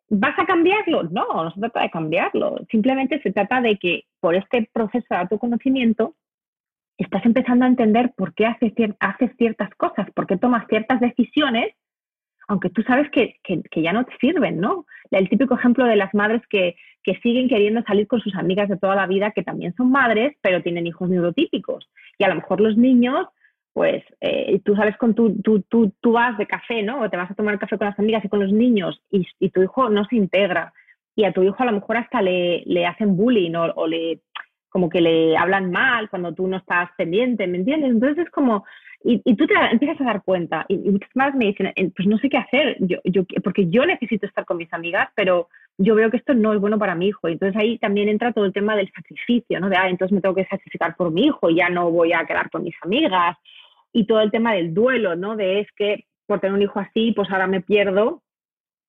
¿vas a cambiarlo? No, no se trata de cambiarlo. Simplemente se trata de que por este proceso de autoconocimiento estás empezando a entender por qué haces, ciertas cosas, por qué tomas ciertas decisiones aunque tú sabes que, ya no te sirven, ¿no? El típico ejemplo de las madres que, siguen queriendo salir con sus amigas de toda la vida, que también son madres, pero tienen hijos neurotípicos. Y a lo mejor los niños, pues eh, tú sabes con tu, tú, vas de café, ¿no? O te vas a tomar café con las amigas y con los niños y, tu hijo no se integra. Y a tu hijo a lo mejor hasta le, hacen bullying o, o le como que le hablan mal cuando tú no estás pendiente, ¿me entiendes? Entonces es como, y, tú te empiezas a dar cuenta y, muchas más me dicen, eh, pues no sé qué hacer, yo, yo, porque yo necesito estar con mis amigas, pero yo veo que esto no es bueno para mi hijo. Entonces ahí también entra todo el tema del sacrificio, ¿no? De, ah, entonces me tengo que sacrificar por mi hijo y ya no voy a quedar con mis amigas. Y todo el tema del duelo, ¿no? De es que por tener un hijo así, pues ahora me pierdo,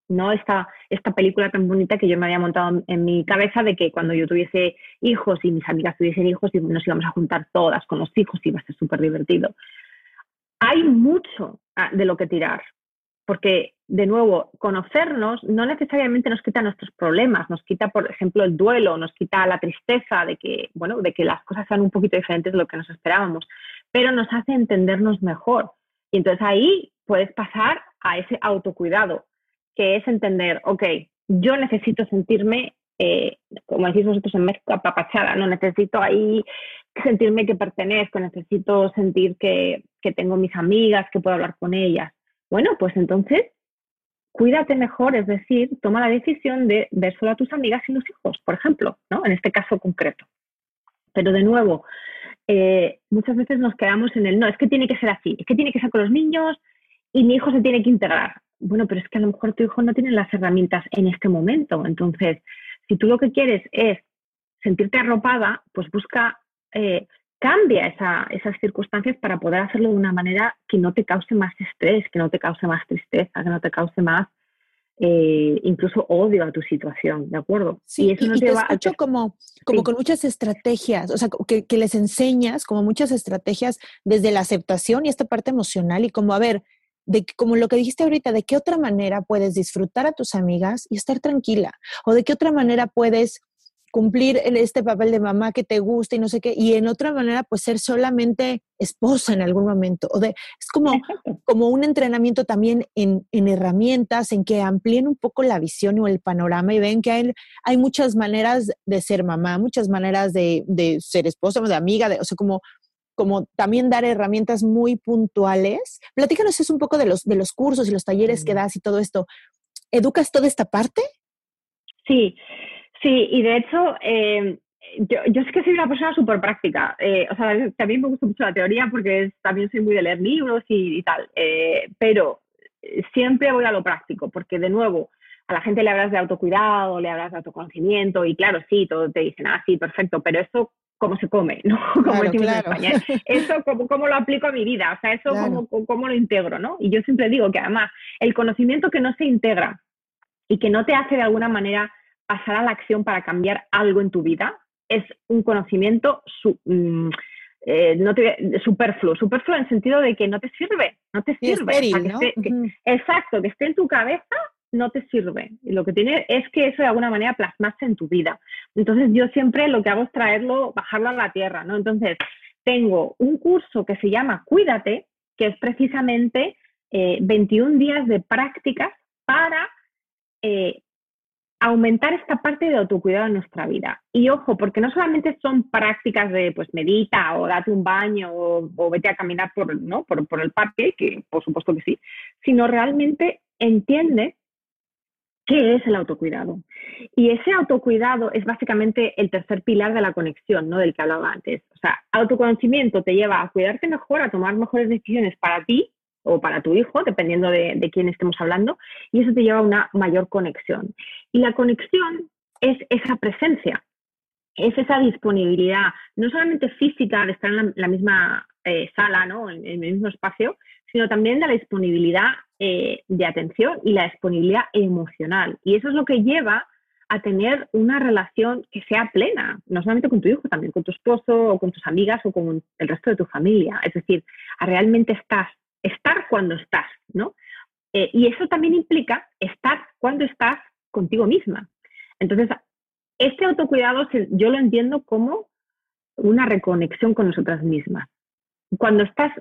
¿no? Esta, esta película tan bonita que yo me había montado en mi cabeza de que cuando yo tuviese hijos y mis amigas tuviesen hijos, nos íbamos a juntar todas con los hijos y iba a ser súper divertido hay mucho ah, de lo que tirar, porque, de nuevo, conocernos no necesariamente nos quita nuestros problemas, nos quita, por ejemplo, el duelo, nos quita la tristeza de que, bueno, de que las cosas sean un poquito diferentes de lo que nos esperábamos, pero nos hace entendernos mejor. Y entonces ahí puedes pasar a ese autocuidado, que es entender, ok, yo necesito sentirme eh, como decís vosotros en México, apapachada, no necesito ahí sentirme que pertenezco, necesito sentir que, que tengo mis amigas, que puedo hablar con ellas. Bueno, pues entonces cuídate mejor, es decir, toma la decisión de ver solo a tus amigas y los hijos, por ejemplo, ¿no? En este caso concreto. Pero de nuevo, eh, muchas veces nos quedamos en el no, es que tiene que ser así, es que tiene que ser con los niños y mi hijo se tiene que integrar. Bueno, pero es que a lo mejor tu hijo no tiene las herramientas en este momento. Entonces, si tú lo que quieres es sentirte arropada, pues busca, eh, cambia esas circunstancias para poder hacerlo de una manera que no te cause más estrés, que no te cause más tristeza, que no te cause más eh, incluso odio a tu situación, ¿de acuerdo? Sí, y eso no te, escucho como, como con muchas estrategias, o sea, que, que, les enseñas como muchas estrategias desde la aceptación y esta parte emocional y como, a ver, de como lo que dijiste ahorita, de qué otra manera puedes disfrutar a tus amigas y estar tranquila, o de qué otra manera puedes cumplir este papel de mamá que te gusta y no sé qué, y en otra manera, pues ser solamente esposa en algún momento. O de, es como, como un entrenamiento también en, en, herramientas, en que amplíen un poco la visión o el panorama y ven que hay, hay muchas maneras de ser mamá, muchas maneras de, de ser esposa, de amiga, de, o sea, como como también dar herramientas muy puntuales. Platícanos es un poco de los, de los cursos y los talleres que das y todo esto. ¿Educas toda esta parte? Sí, sí, y de hecho, eh, yo, yo es que soy una persona súper práctica. Eh, o sea, también me gusta mucho la teoría porque también soy muy de leer libros y, tal. Eh, pero siempre voy a lo práctico porque, de nuevo, a la gente le hablas de autocuidado, le hablas de autoconocimiento y claro, sí, todo te dicen, ah, sí, perfecto, pero eso cómo se come, ¿no? Como decimos en España. Eso, ¿cómo, ¿cómo, lo aplico a mi vida? O sea, eso, ¿cómo, ¿cómo, lo integro, no? Y yo siempre digo que además, el conocimiento que no se integra y que no te hace de alguna manera pasar a la acción para cambiar algo en tu vida, es un conocimiento mm, eh, no te, superfluo, superfluo en el sentido de que no te sirve, no te sirve. exacto, que esté en tu cabeza no te sirve. Y lo que tiene es que eso de alguna manera plasmarse en tu vida. Entonces yo siempre lo que hago es traerlo, bajarlo a la tierra, ¿no? Entonces tengo un curso que se llama Cuídate, que es precisamente 21 eh, días de prácticas para eh, aumentar esta parte de autocuidado en nuestra vida. Y ojo, porque no solamente son prácticas de pues medita o date un baño o, vete a caminar por, ¿no? por, por el parque, que por supuesto que sí, sino realmente entiende qué es el autocuidado. Y ese autocuidado es básicamente el tercer pilar de la conexión, ¿no? Del que hablaba antes. O sea, autoconocimiento te lleva a cuidarte mejor, a tomar mejores decisiones para ti o para tu hijo, dependiendo de, de quién estemos hablando, y eso te lleva a una mayor conexión. Y la conexión es esa presencia, es esa disponibilidad, no solamente física de estar en la, misma eh, sala, ¿no? en, el mismo espacio, sino también de la disponibilidad eh, de atención y la disponibilidad emocional. Y eso es lo que lleva a tener una relación que sea plena, no solamente con tu hijo, también con tu esposo o con tus amigas o con el resto de tu familia. Es decir, a realmente estás, estar cuando estás, ¿no? Eh, y eso también implica estar cuando estás contigo misma. Entonces, este autocuidado yo lo entiendo como una reconexión con nosotras mismas cuando estás,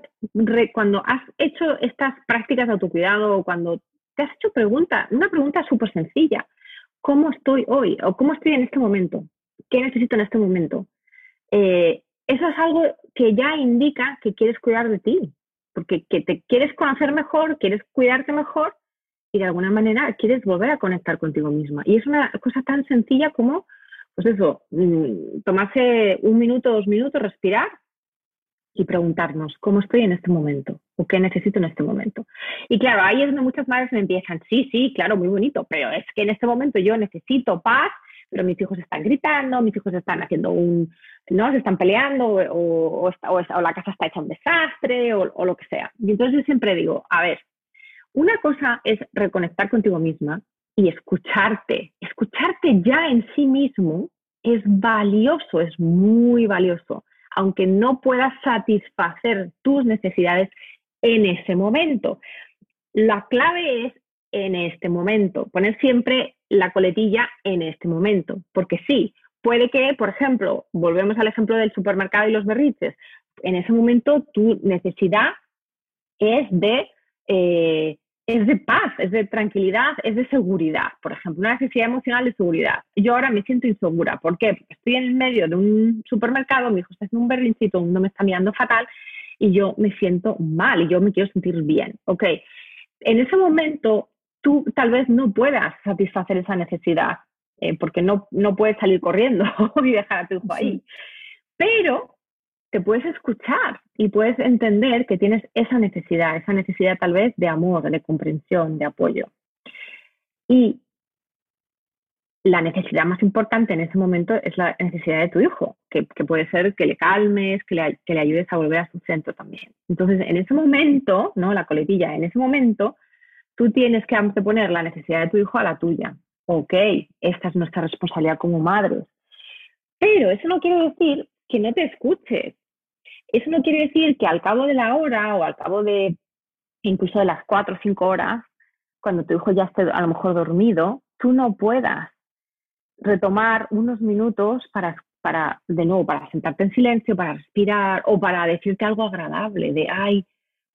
cuando has hecho estas prácticas de autocuidado cuando te has hecho pregunta, una pregunta súper sencilla, ¿cómo estoy hoy? ¿O cómo estoy en este momento? ¿Qué necesito en este momento? Eh, eso es algo que ya indica que quieres cuidar de ti, porque que te quieres conocer mejor, quieres cuidarte mejor y de alguna manera quieres volver a conectar contigo misma. Y es una cosa tan sencilla como, pues eso, mm, tomarse un minuto, dos minutos, respirar y preguntarnos cómo estoy en este momento o qué necesito en este momento. Y claro, ahí es donde muchas madres me empiezan, sí, sí, claro, muy bonito, pero es que en este momento yo necesito paz, pero mis hijos están gritando, mis hijos están haciendo un, ¿no? Se están peleando o, o, la casa está hecha un desastre o, o lo que sea. Y entonces yo siempre digo, a ver, una cosa es reconectar contigo misma y escucharte. Escucharte ya en sí mismo es valioso, es muy valioso aunque no puedas satisfacer tus necesidades en ese momento. La clave es en este momento, poner siempre la coletilla en este momento, porque sí, puede que, por ejemplo, volvemos al ejemplo del supermercado y los berriches, en ese momento tu necesidad es de eh, es de paz, es de tranquilidad, es de seguridad. Por ejemplo, una necesidad emocional de seguridad. Yo ahora me siento insegura. ¿Por qué? Porque estoy en el medio de un supermercado, mi hijo está haciendo un berrincito, uno me está mirando fatal y yo me siento mal y yo me quiero sentir bien. Ok. En ese momento, tú tal vez no puedas satisfacer esa necesidad eh, porque no, no puedes salir corriendo y dejar a tu hijo ahí. Pero te puedes escuchar y puedes entender que tienes esa necesidad, esa necesidad tal vez de amor, de comprensión, de apoyo. Y la necesidad más importante en ese momento es la necesidad de tu hijo, que, puede ser que le calmes, que le, que le, ayudes a volver a su centro también. Entonces, en ese momento, ¿no? La coletilla, en ese momento, tú tienes que poner la necesidad de tu hijo a la tuya. Ok, esta es nuestra responsabilidad como madres. Pero eso no quiere decir que no te escuches, eso no quiere decir que al cabo de la hora o al cabo de incluso de las cuatro o cinco horas, cuando tu hijo ya esté a lo mejor dormido, tú no puedas retomar unos minutos para, para, de nuevo, para sentarte en silencio, para respirar o para decirte algo agradable de, ay,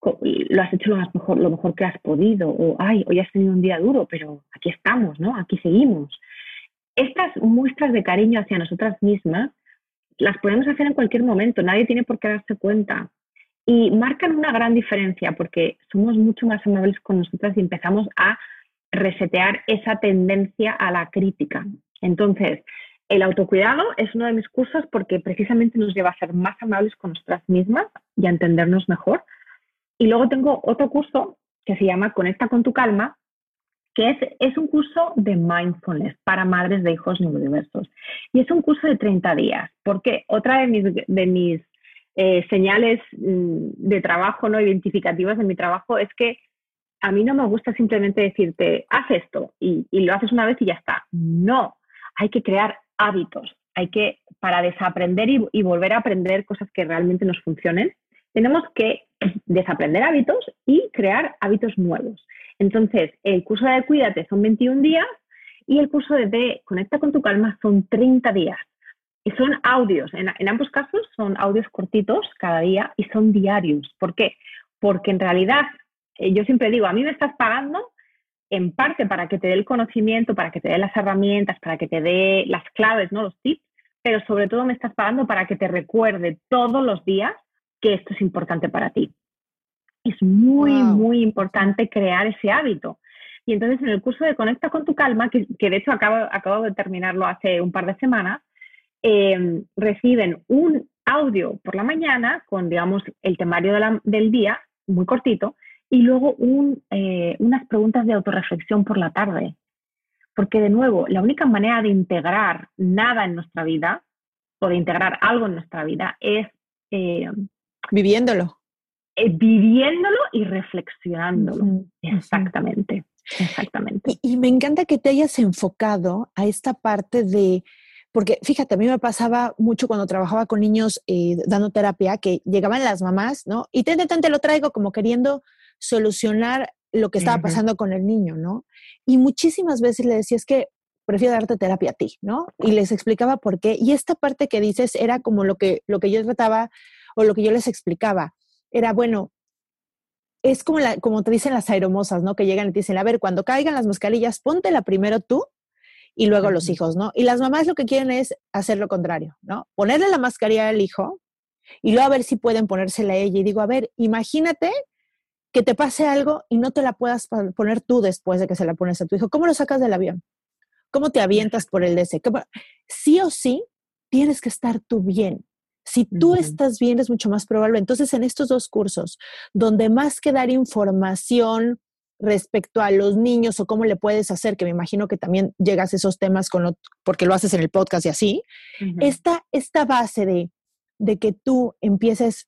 lo has hecho lo, mejor, lo mejor que has podido, o ay, hoy has tenido un día duro, pero aquí estamos, ¿no? Aquí seguimos. Estas muestras de cariño hacia nosotras mismas las podemos hacer en cualquier momento, nadie tiene por qué darse cuenta. Y marcan una gran diferencia porque somos mucho más amables con nosotras y empezamos a resetear esa tendencia a la crítica. Entonces, el autocuidado es uno de mis cursos porque precisamente nos lleva a ser más amables con nosotras mismas y a entendernos mejor. Y luego tengo otro curso que se llama Conecta con tu calma, que es, es un curso de mindfulness para madres de hijos neurodiversos. Y es un curso de 30 días, porque otra de mis, de mis eh, señales mm, de trabajo no identificativas de mi trabajo es que a mí no me gusta simplemente decirte, haz esto y, lo haces una vez y ya está. No, hay que crear hábitos, hay que, para desaprender y volver a aprender cosas que realmente nos funcionen, tenemos que desaprender hábitos y crear hábitos nuevos. Entonces, el curso de Cuídate son 21 días y el curso de Conecta con tu calma son 30 días. Y son audios, en, ambos casos son audios cortitos cada día y son diarios. ¿Por qué? Porque en realidad, eh, yo siempre digo, a mí me estás pagando en parte para que te dé el conocimiento, para que te dé las herramientas, para que te dé las claves, ¿no? Los tips, pero sobre todo me estás pagando para que te recuerde todos los días que esto es importante para ti. Es muy, muy importante crear ese hábito. Y entonces en el curso de Conecta con tu calma, que, de hecho acabo, acabo, de terminarlo hace un par de semanas, em, reciben un audio por la mañana con, digamos, el temario del día, muy cortito, y luego un, eh, unas preguntas de autorreflexión por la tarde. Porque de nuevo, la única manera de integrar nada en nuestra vida o de integrar algo en nuestra vida es... Eh, viviéndolo. Eh, viviéndolo y reflexionándolo. Exactamente. Exactamente. Y, me encanta que te hayas enfocado a esta parte de, porque fíjate, a mí me pasaba mucho cuando trabajaba con niños eh, dando terapia, que llegaban las mamás, ¿no? Y te, te lo traigo como queriendo solucionar lo que estaba pasando con el niño, ¿no? Y muchísimas veces le decía, es que prefiero darte terapia a ti, ¿no? Y les explicaba por qué. Y esta parte que dices era como lo que, lo que yo trataba o lo que yo les explicaba. Era, bueno, es como, la, como te dicen las aeromosas, ¿no? Que llegan y te dicen, a ver, cuando caigan las mascarillas, póntela primero tú y luego los hijos, ¿no? Y las mamás lo que quieren es hacer lo contrario, ¿no? Ponerle la mascarilla al hijo y luego a ver si pueden ponérsela a ella. Y digo, a ver, imagínate que te pase algo y no te la puedas poner tú después de que se la pones a tu hijo. ¿Cómo lo sacas del avión? ¿Cómo te avientas por el DC? Sí o sí, tienes que estar tú bien. Si tú estás bien, es mucho más probable. Entonces, en estos dos cursos, donde más que dar información respecto a los niños o cómo le puedes hacer, que me imagino que también llegas a esos temas con porque lo haces en el podcast y así, esta, esta base de, de que tú empieces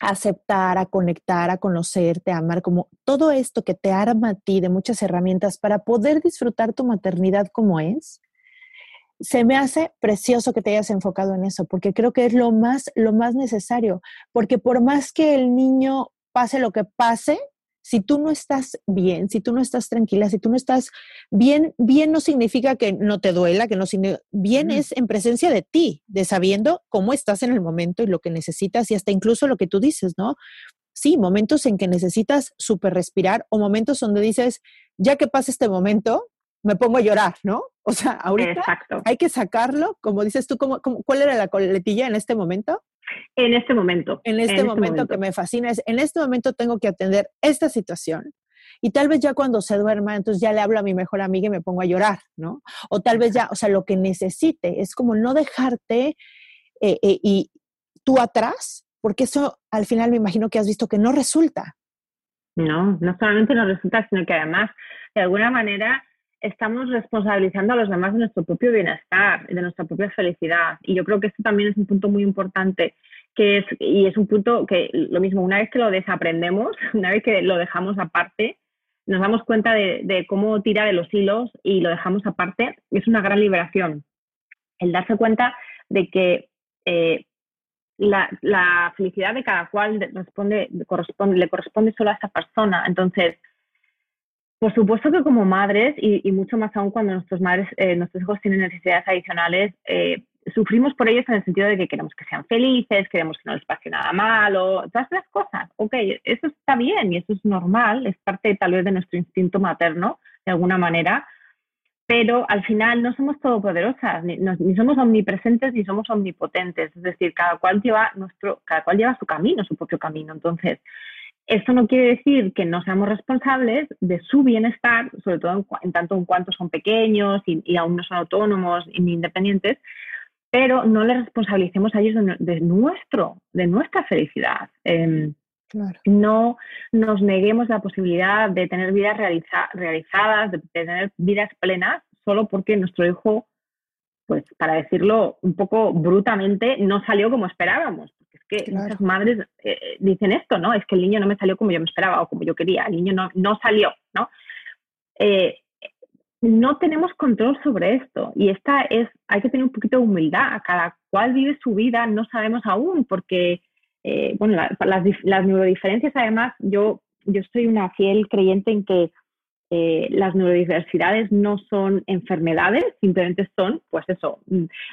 Aceptar, a conectar, a conocerte, a amar, como todo esto que te arma a ti de muchas herramientas para poder disfrutar tu maternidad como es, se me hace precioso que te hayas enfocado en eso, porque creo que es lo más, lo más necesario, porque por más que el niño pase lo que pase, si tú no estás bien, si tú no estás tranquila, si tú no estás bien, bien no significa que no te duela, que no significa, bien es en presencia de ti, de sabiendo cómo estás en el momento y lo que necesitas y hasta incluso lo que tú dices, ¿no? Sí, momentos en que necesitas súper respirar o momentos donde dices, ya que pasa este momento, me pongo a llorar, ¿no? O sea, ahorita hay que sacarlo, como dices tú, ¿cómo, cuál era la coletilla en este momento? En este momento. En este, este momento, que me fascina es, en este momento tengo que atender esta situación. Y tal vez ya cuando se duerma, entonces ya le hablo a mi mejor amiga y me pongo a llorar, ¿no? O tal vez ya, o sea, lo que necesite, es como no dejarte eh, eh, y tú atrás, porque eso al final me imagino que has visto que no resulta. No, no solamente no resulta, sino que además, de alguna manera, estamos responsabilizando a los demás de nuestro propio bienestar, de nuestra propia felicidad. Y yo creo que esto también es un punto muy importante, que es, y es un punto que lo mismo, una vez que lo desaprendemos, una vez que lo dejamos aparte, nos damos cuenta de, cómo tirar de los hilos y lo dejamos aparte, es una gran liberación. El darse cuenta de que eh, la, felicidad de cada cual responde, corresponde, le corresponde solo a esa persona. Entonces, por supuesto que como madres, y, mucho más aún cuando nuestros, madres, eh, nuestros hijos tienen necesidades adicionales, eh, sufrimos por ellos en el sentido de que queremos que sean felices, queremos que no les pase nada malo, todas las cosas. Ok, eso está bien y eso es normal, es parte tal vez de nuestro instinto materno, de alguna manera, pero al final no somos todopoderosas, ni, ni somos omnipresentes ni somos omnipotentes, es decir, cada cual lleva nuestro, cada cual lleva su camino, su propio camino. Entonces, Esto no quiere decir que no seamos responsables de su bienestar, sobre todo en, tanto en cuanto son pequeños y, aún no son autónomos ni independientes, pero no les responsabilicemos a ellos de, nuestro, de nuestra felicidad. Em, no nos neguemos la posibilidad de tener vidas realizadas, de tener vidas plenas, solo porque nuestro hijo, pues para decirlo un poco brutamente, no salió como esperábamos que muchas madres eh, eh, dicen esto, ¿no? Es que el niño no me salió como yo me esperaba o como yo quería, el niño no, no salió, ¿no? Eh, no tenemos control sobre esto y esta es, hay que tener un poquito de humildad, cada cual vive su vida, no sabemos aún, porque, bueno, las, las, neurodiferencias además, yo, yo soy una fiel creyente en que las neurodiversidades no son enfermedades, simplemente son, pues eso,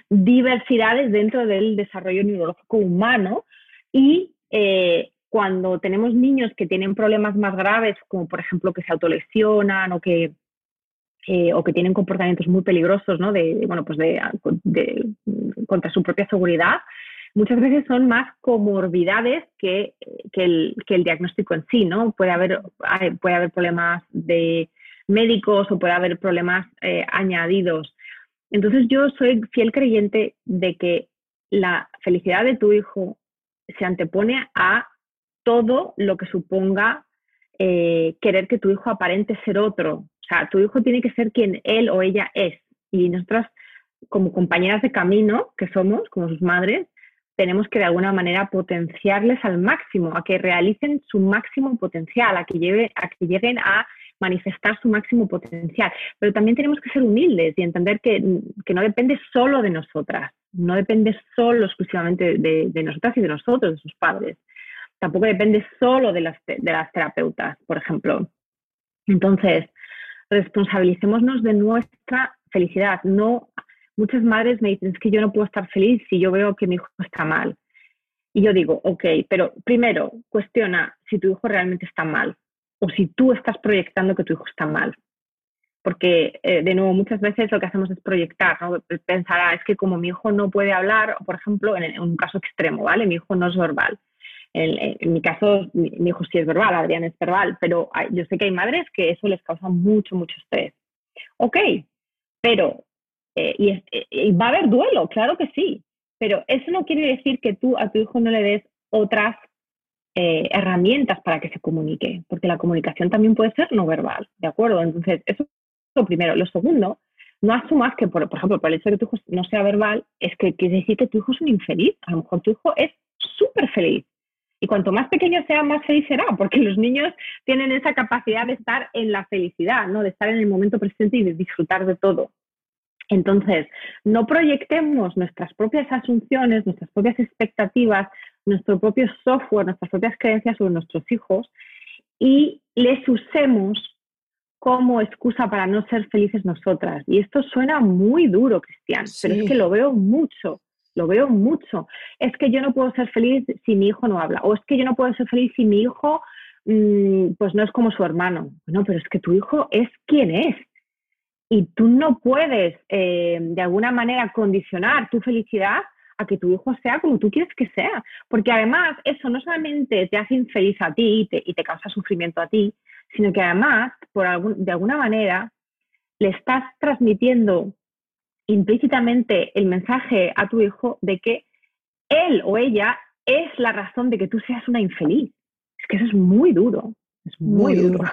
diversidades dentro del desarrollo neurológico humano y eh, cuando tenemos niños que tienen problemas más graves, como por ejemplo que se autolesionan o que, eh, o que tienen comportamientos muy peligrosos ¿no? de, bueno, pues de, contra su propia seguridad, muchas veces son más comorbidades que, que, el, que, el, diagnóstico en sí, ¿no? Puede haber, puede haber problemas de médicos o puede haber problemas eh, añadidos. Entonces yo soy fiel creyente de que la felicidad de tu hijo se antepone a todo lo que suponga eh, querer que tu hijo aparente ser otro. O sea, tu hijo tiene que ser quien él o ella es. Y nosotras, como compañeras de camino que somos, como sus madres, tenemos que de alguna manera potenciarles al máximo, a que realicen su máximo potencial, a que, lleve, a que lleguen a manifestar su máximo potencial. Pero también tenemos que ser humildes y entender que, no depende solo de nosotras, no depende solo exclusivamente de, nosotras y de nosotros, de sus padres. Tampoco depende solo de las, de las terapeutas, por ejemplo. Entonces, responsabilicémonos de nuestra felicidad. No, muchas madres me dicen, es que yo no puedo estar feliz si yo veo que mi hijo está mal. Y yo digo, ok, pero primero cuestiona si tu hijo realmente está mal o si tú estás proyectando que tu hijo está mal. Porque, eh, de nuevo, muchas veces lo que hacemos es proyectar, ¿no? Pensar, ah, es que como mi hijo no puede hablar, por ejemplo, en, un caso extremo, ¿vale? Mi hijo no es verbal. En, mi caso, mi, hijo sí es verbal, Adrián es verbal, pero yo sé que hay madres que eso les causa mucho, mucho estrés. Ok, pero, eh, y, eh, y va a haber duelo, claro que sí, pero eso no quiere decir que tú a tu hijo no le des otras eh, herramientas para que se comunique, porque la comunicación también puede ser no verbal, ¿de acuerdo? Entonces, eso es lo primero. Lo segundo, no asumas que, por, ejemplo, por el hecho de que tu hijo no sea verbal, es que quiere decir que tu hijo es un infeliz. A lo mejor tu hijo es súper feliz. Y cuanto más pequeño sea, más feliz será, porque los niños tienen esa capacidad de estar en la felicidad, ¿no? De estar en el momento presente y de disfrutar de todo. Entonces, no proyectemos nuestras propias asunciones, nuestras propias expectativas, nuestro propio software, nuestras propias creencias sobre nuestros hijos y les usemos como excusa para no ser felices nosotras. Y esto suena muy duro, Cristian, pero es que lo veo mucho, lo veo mucho. Es que yo no puedo ser feliz si mi hijo no habla, o es que yo no puedo ser feliz si mi hijo mm, pues no es como su hermano. No, pero es que tu hijo es quien es y tú no puedes eh, de alguna manera condicionar tu felicidad a que tu hijo sea como tú quieres que sea, porque además eso no solamente te hace infeliz a ti y te, causa sufrimiento a ti, sino que además, por de alguna manera, le estás transmitiendo implícitamente el mensaje a tu hijo de que él o ella es la razón de que tú seas una infeliz. Es que eso es muy duro, es muy, duro.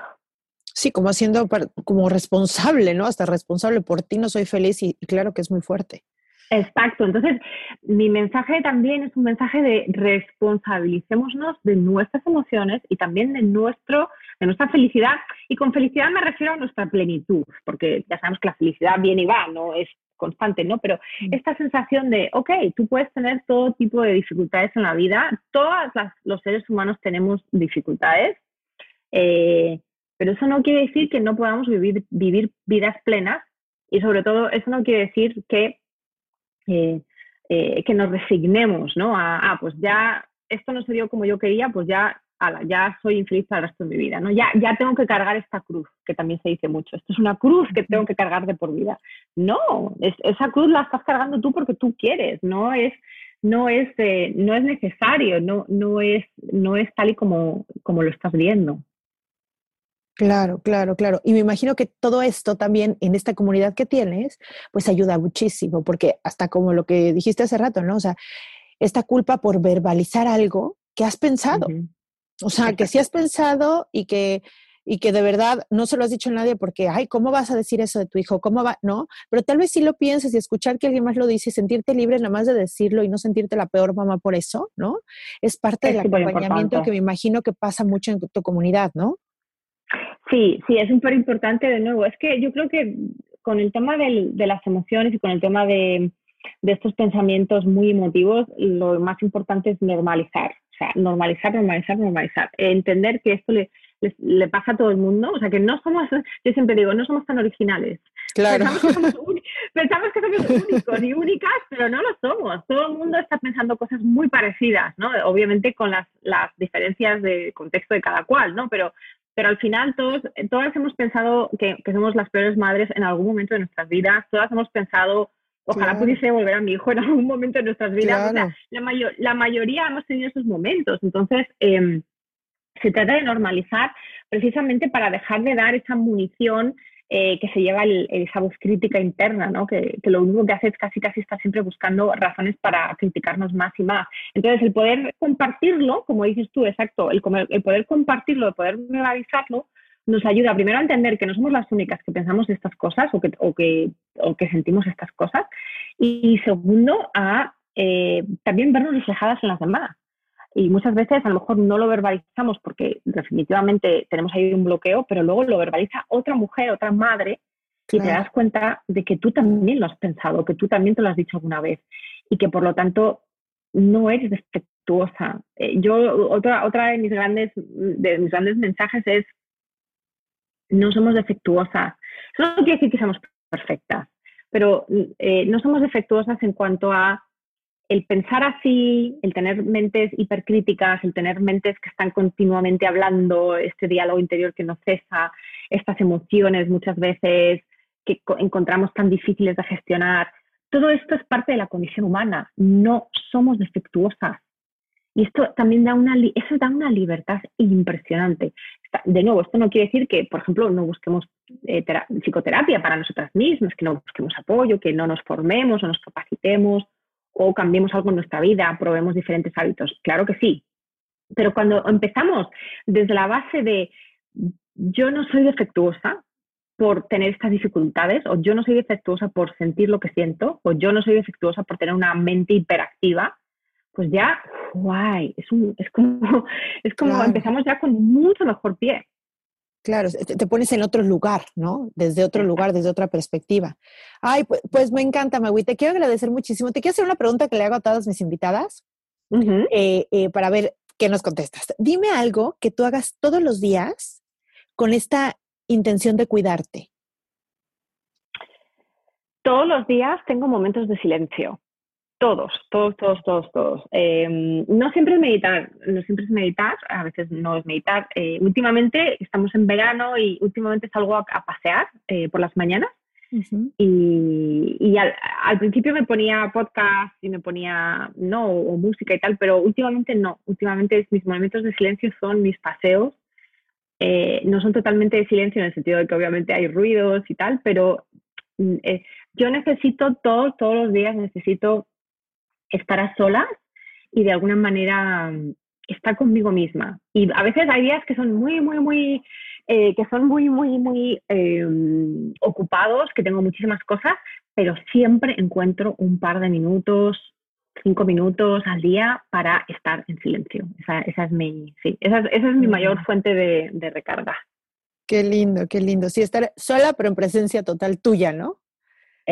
Sí, como haciendo como responsable, ¿no? Hasta responsable por ti no soy feliz y, claro que es muy fuerte. Exacto. Entonces, mi mensaje también es un mensaje de responsabilicémonos de nuestras emociones y también de, nuestro, de nuestra felicidad. Y con felicidad me refiero a nuestra plenitud, porque ya sabemos que la felicidad viene y va, no es constante, ¿no? Pero mm. esta sensación de, ok, tú puedes tener todo tipo de dificultades en la vida, todos los seres humanos tenemos dificultades. Eh, pero eso no quiere decir que no podamos vivir, vivir vidas plenas y sobre todo eso no quiere decir que, eh, eh, que nos resignemos, ¿no? A, ah, pues ya esto no se dio como yo quería, pues ya, ya soy infeliz para el resto de mi vida, ¿no? Ya, ya tengo que cargar esta cruz, que también se dice mucho. Esto es una cruz que tengo que cargar de por vida. No, esa cruz la estás cargando tú porque tú quieres, no es no es, no es necesario, no, no, es, no es tal y como, como lo estás viendo. Claro, claro, claro. Y me imagino que todo esto también en esta comunidad que tienes, pues ayuda muchísimo, porque hasta como lo que dijiste hace rato, ¿no? O sea, esta culpa por verbalizar algo que has pensado. O sea, que sí has pensado y que, y que de verdad no se lo has dicho a nadie porque, ay, ¿cómo vas a decir eso de tu hijo? ¿Cómo va? No, pero tal vez sí lo pienses y escuchar que alguien más lo dice y sentirte libre nada más de decirlo y no sentirte la peor mamá por eso, ¿no? Es parte del acompañamiento que me imagino que pasa mucho en tu comunidad, ¿no? Sí, sí, es súper importante de nuevo. Es que yo creo que con el tema de las emociones y con el tema de, estos pensamientos muy emotivos, lo más importante es normalizar. O sea, normalizar, normalizar, normalizar. Entender que esto le, le, pasa a todo el mundo. O sea, que no somos, yo siempre digo, no somos tan originales. Claro. Pensamos que somos, únicos y únicas, pero no lo somos. Todo el mundo está pensando cosas muy parecidas, ¿no? Obviamente con las, las diferencias de contexto de cada cual, ¿no? Pero pero al final todos, todas hemos pensado que, somos las peores madres en algún momento de nuestras vidas, todas hemos pensado, ojalá pudiese volver a mi hijo en algún momento de nuestras vidas, la, mayor, la mayoría hemos tenido esos momentos, entonces em, se trata de normalizar precisamente para dejar de dar esa munición eh, que se lleva esa voz crítica interna, ¿no? Que, lo único que hace es casi casi estar siempre buscando razones para criticarnos más y más. Entonces, el poder compartirlo, como dices tú, exacto, el, el poder compartirlo, el poder realizarlo, nos ayuda primero a entender que no somos las únicas que pensamos estas cosas o que, o que, o que sentimos estas cosas y segundo, a eh, también vernos reflejadas en las demás y muchas veces a lo mejor no lo verbalizamos porque definitivamente tenemos ahí un bloqueo, pero luego lo verbaliza otra mujer, otra madre, y te das cuenta de que tú también lo has pensado, que tú también te lo has dicho alguna vez y que por lo tanto no eres defectuosa. Eh, yo, otra, otra de mis grandes, de mis grandes mensajes es no somos defectuosas. Eso no quiere decir que seamos perfectas, pero eh, no somos defectuosas en cuanto a el pensar así, el tener mentes hipercríticas, el tener mentes que están continuamente hablando, este diálogo interior que no cesa, estas emociones muchas veces que encontramos tan difíciles de gestionar, todo esto es parte de la condición humana, no somos defectuosas. Y esto también da una, eso da una libertad impresionante. De nuevo, esto no quiere decir que, por ejemplo, no busquemos eh, psicoterapia para nosotras mismas, que no busquemos apoyo, que no nos formemos o nos capacitemos o cambiemos algo en nuestra vida, probemos diferentes hábitos. Claro que sí. Pero cuando empezamos desde la base de yo no soy defectuosa por tener estas dificultades, o yo no soy defectuosa por sentir lo que siento, o yo no soy defectuosa por tener una mente hiperactiva, pues ya, guay, es, un, es como, es como empezamos ya con mucho mejor pie. Claro, te, pones en otro lugar, ¿no? Desde otro lugar, desde otra perspectiva. Ay, pues, pues me encanta, Magui. Te quiero agradecer muchísimo. Te quiero hacer una pregunta que le hago a todas mis invitadas eh, eh, para ver qué nos contestas. Dime algo que tú hagas todos los días con esta intención de cuidarte. Todos los días tengo momentos de silencio. Todos, todos, todos, todos, todos. Em, no siempre es meditar, no siempre es meditar, a veces no es meditar. Eh, últimamente estamos en verano y últimamente salgo a, pasear eh, por las mañanas y, al, principio me ponía podcast y me ponía, no, o música y tal, pero últimamente no. Últimamente mis momentos de silencio son mis paseos. Eh, no son totalmente de silencio en el sentido de que obviamente hay ruidos y tal, pero mm, yo necesito todos, todos los días necesito estar a solas y de alguna manera mm, estar conmigo misma. Y a veces hay días que son muy, muy, muy, eh, que son muy, muy, muy em, ocupados, que tengo muchísimas cosas, pero siempre encuentro un par de minutos, cinco minutos al día para estar en silencio. Esa, esa es mi, sí, esa, esa es mi mayor fuente de, de recarga. Qué lindo, qué lindo. Sí, estar sola, pero en presencia total tuya, ¿no?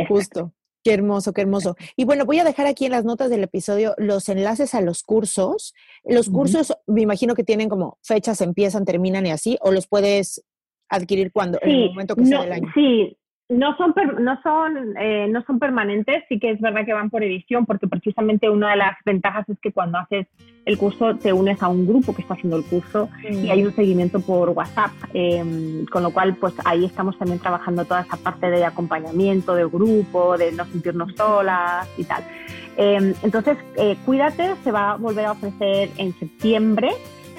Justo. Qué hermoso, qué hermoso. Y bueno, voy a dejar aquí en las notas del episodio los enlaces a los cursos. Los cursos, me imagino que tienen como fechas, empiezan, terminan y así, o los puedes adquirir cuando, en el momento que sea del año. Sí, no son, no, son, eh, no son permanentes, sí que es verdad que van por edición, porque precisamente una de las ventajas es que cuando haces el curso te unes a un grupo que está haciendo el curso y hay un seguimiento por WhatsApp, em, con lo cual pues ahí estamos también trabajando toda esa parte de acompañamiento del grupo, de no sentirnos solas y tal. Em, entonces, eh, cuídate, se va a volver a ofrecer en septiembre.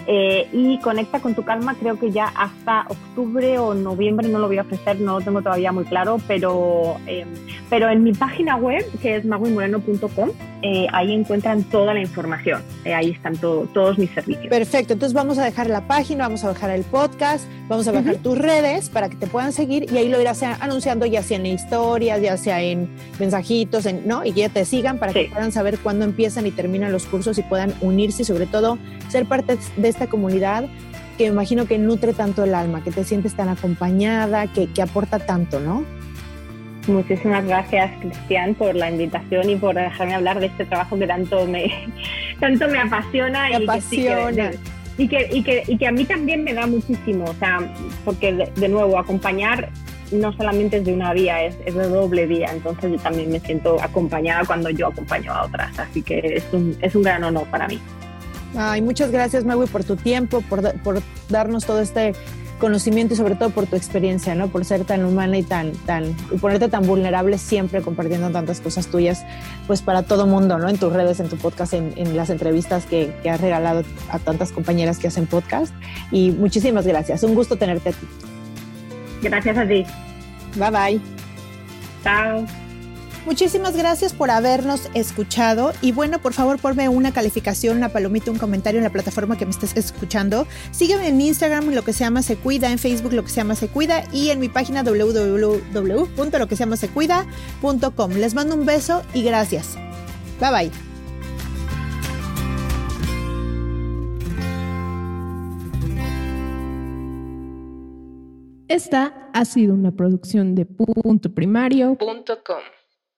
Eh, y Conecta con tu calma, creo que ya hasta octubre o noviembre no lo voy a ofrecer, no lo tengo todavía muy claro, pero, em, pero en mi página web, que es maguimoreno.com, eh, ahí encuentran toda la información. Eh, ahí están todos mis servicios. Perfecto, entonces vamos a dejar la página, vamos a dejar el podcast, vamos a dejar tus redes para que te puedan seguir y ahí lo irás anunciando ya sea en historias, ya sea en mensajitos, en, ¿no? Y que ya te sigan para que puedan saber cuándo empiezan y terminan los cursos y puedan unirse y sobre todo ser parte de esta comunidad que me imagino que nutre tanto el alma, que te sientes tan acompañada, que, que aporta tanto, ¿no? Muchísimas gracias, Cristian, por la invitación y por dejarme hablar de este trabajo que tanto me, tanto me apasiona. y, apasiona. Que y, que, y, que, y que a mí también me da muchísimo, o sea, porque de, nuevo, acompañar no solamente es de una vía, es, es, de doble vía, entonces yo también me siento acompañada cuando yo acompaño a otras, así que es un, es un gran honor para mí. Ay, muchas gracias, Magui, por tu tiempo, por, por darnos todo este conocimiento y sobre todo por tu experiencia, ¿no? Por ser tan humana y tan, tan, y ponerte tan vulnerable siempre compartiendo tantas cosas tuyas, pues para todo mundo, ¿no? En tus redes, en tu podcast, en, las entrevistas que, que, has regalado a tantas compañeras que hacen podcast. Y muchísimas gracias. Un gusto tenerte aquí. Gracias a ti. Bye bye. Chao. Muchísimas gracias por habernos escuchado y bueno, por favor ponme una calificación, una palomita, un comentario en la plataforma que me estés escuchando. Sígueme en Instagram, lo que se llama Se Cuida, en Facebook, lo que se llama Se Cuida y en mi página www.loqueseamasecuida.com. Les mando un beso y gracias. Bye bye. Esta ha sido una producción de punto primario.com.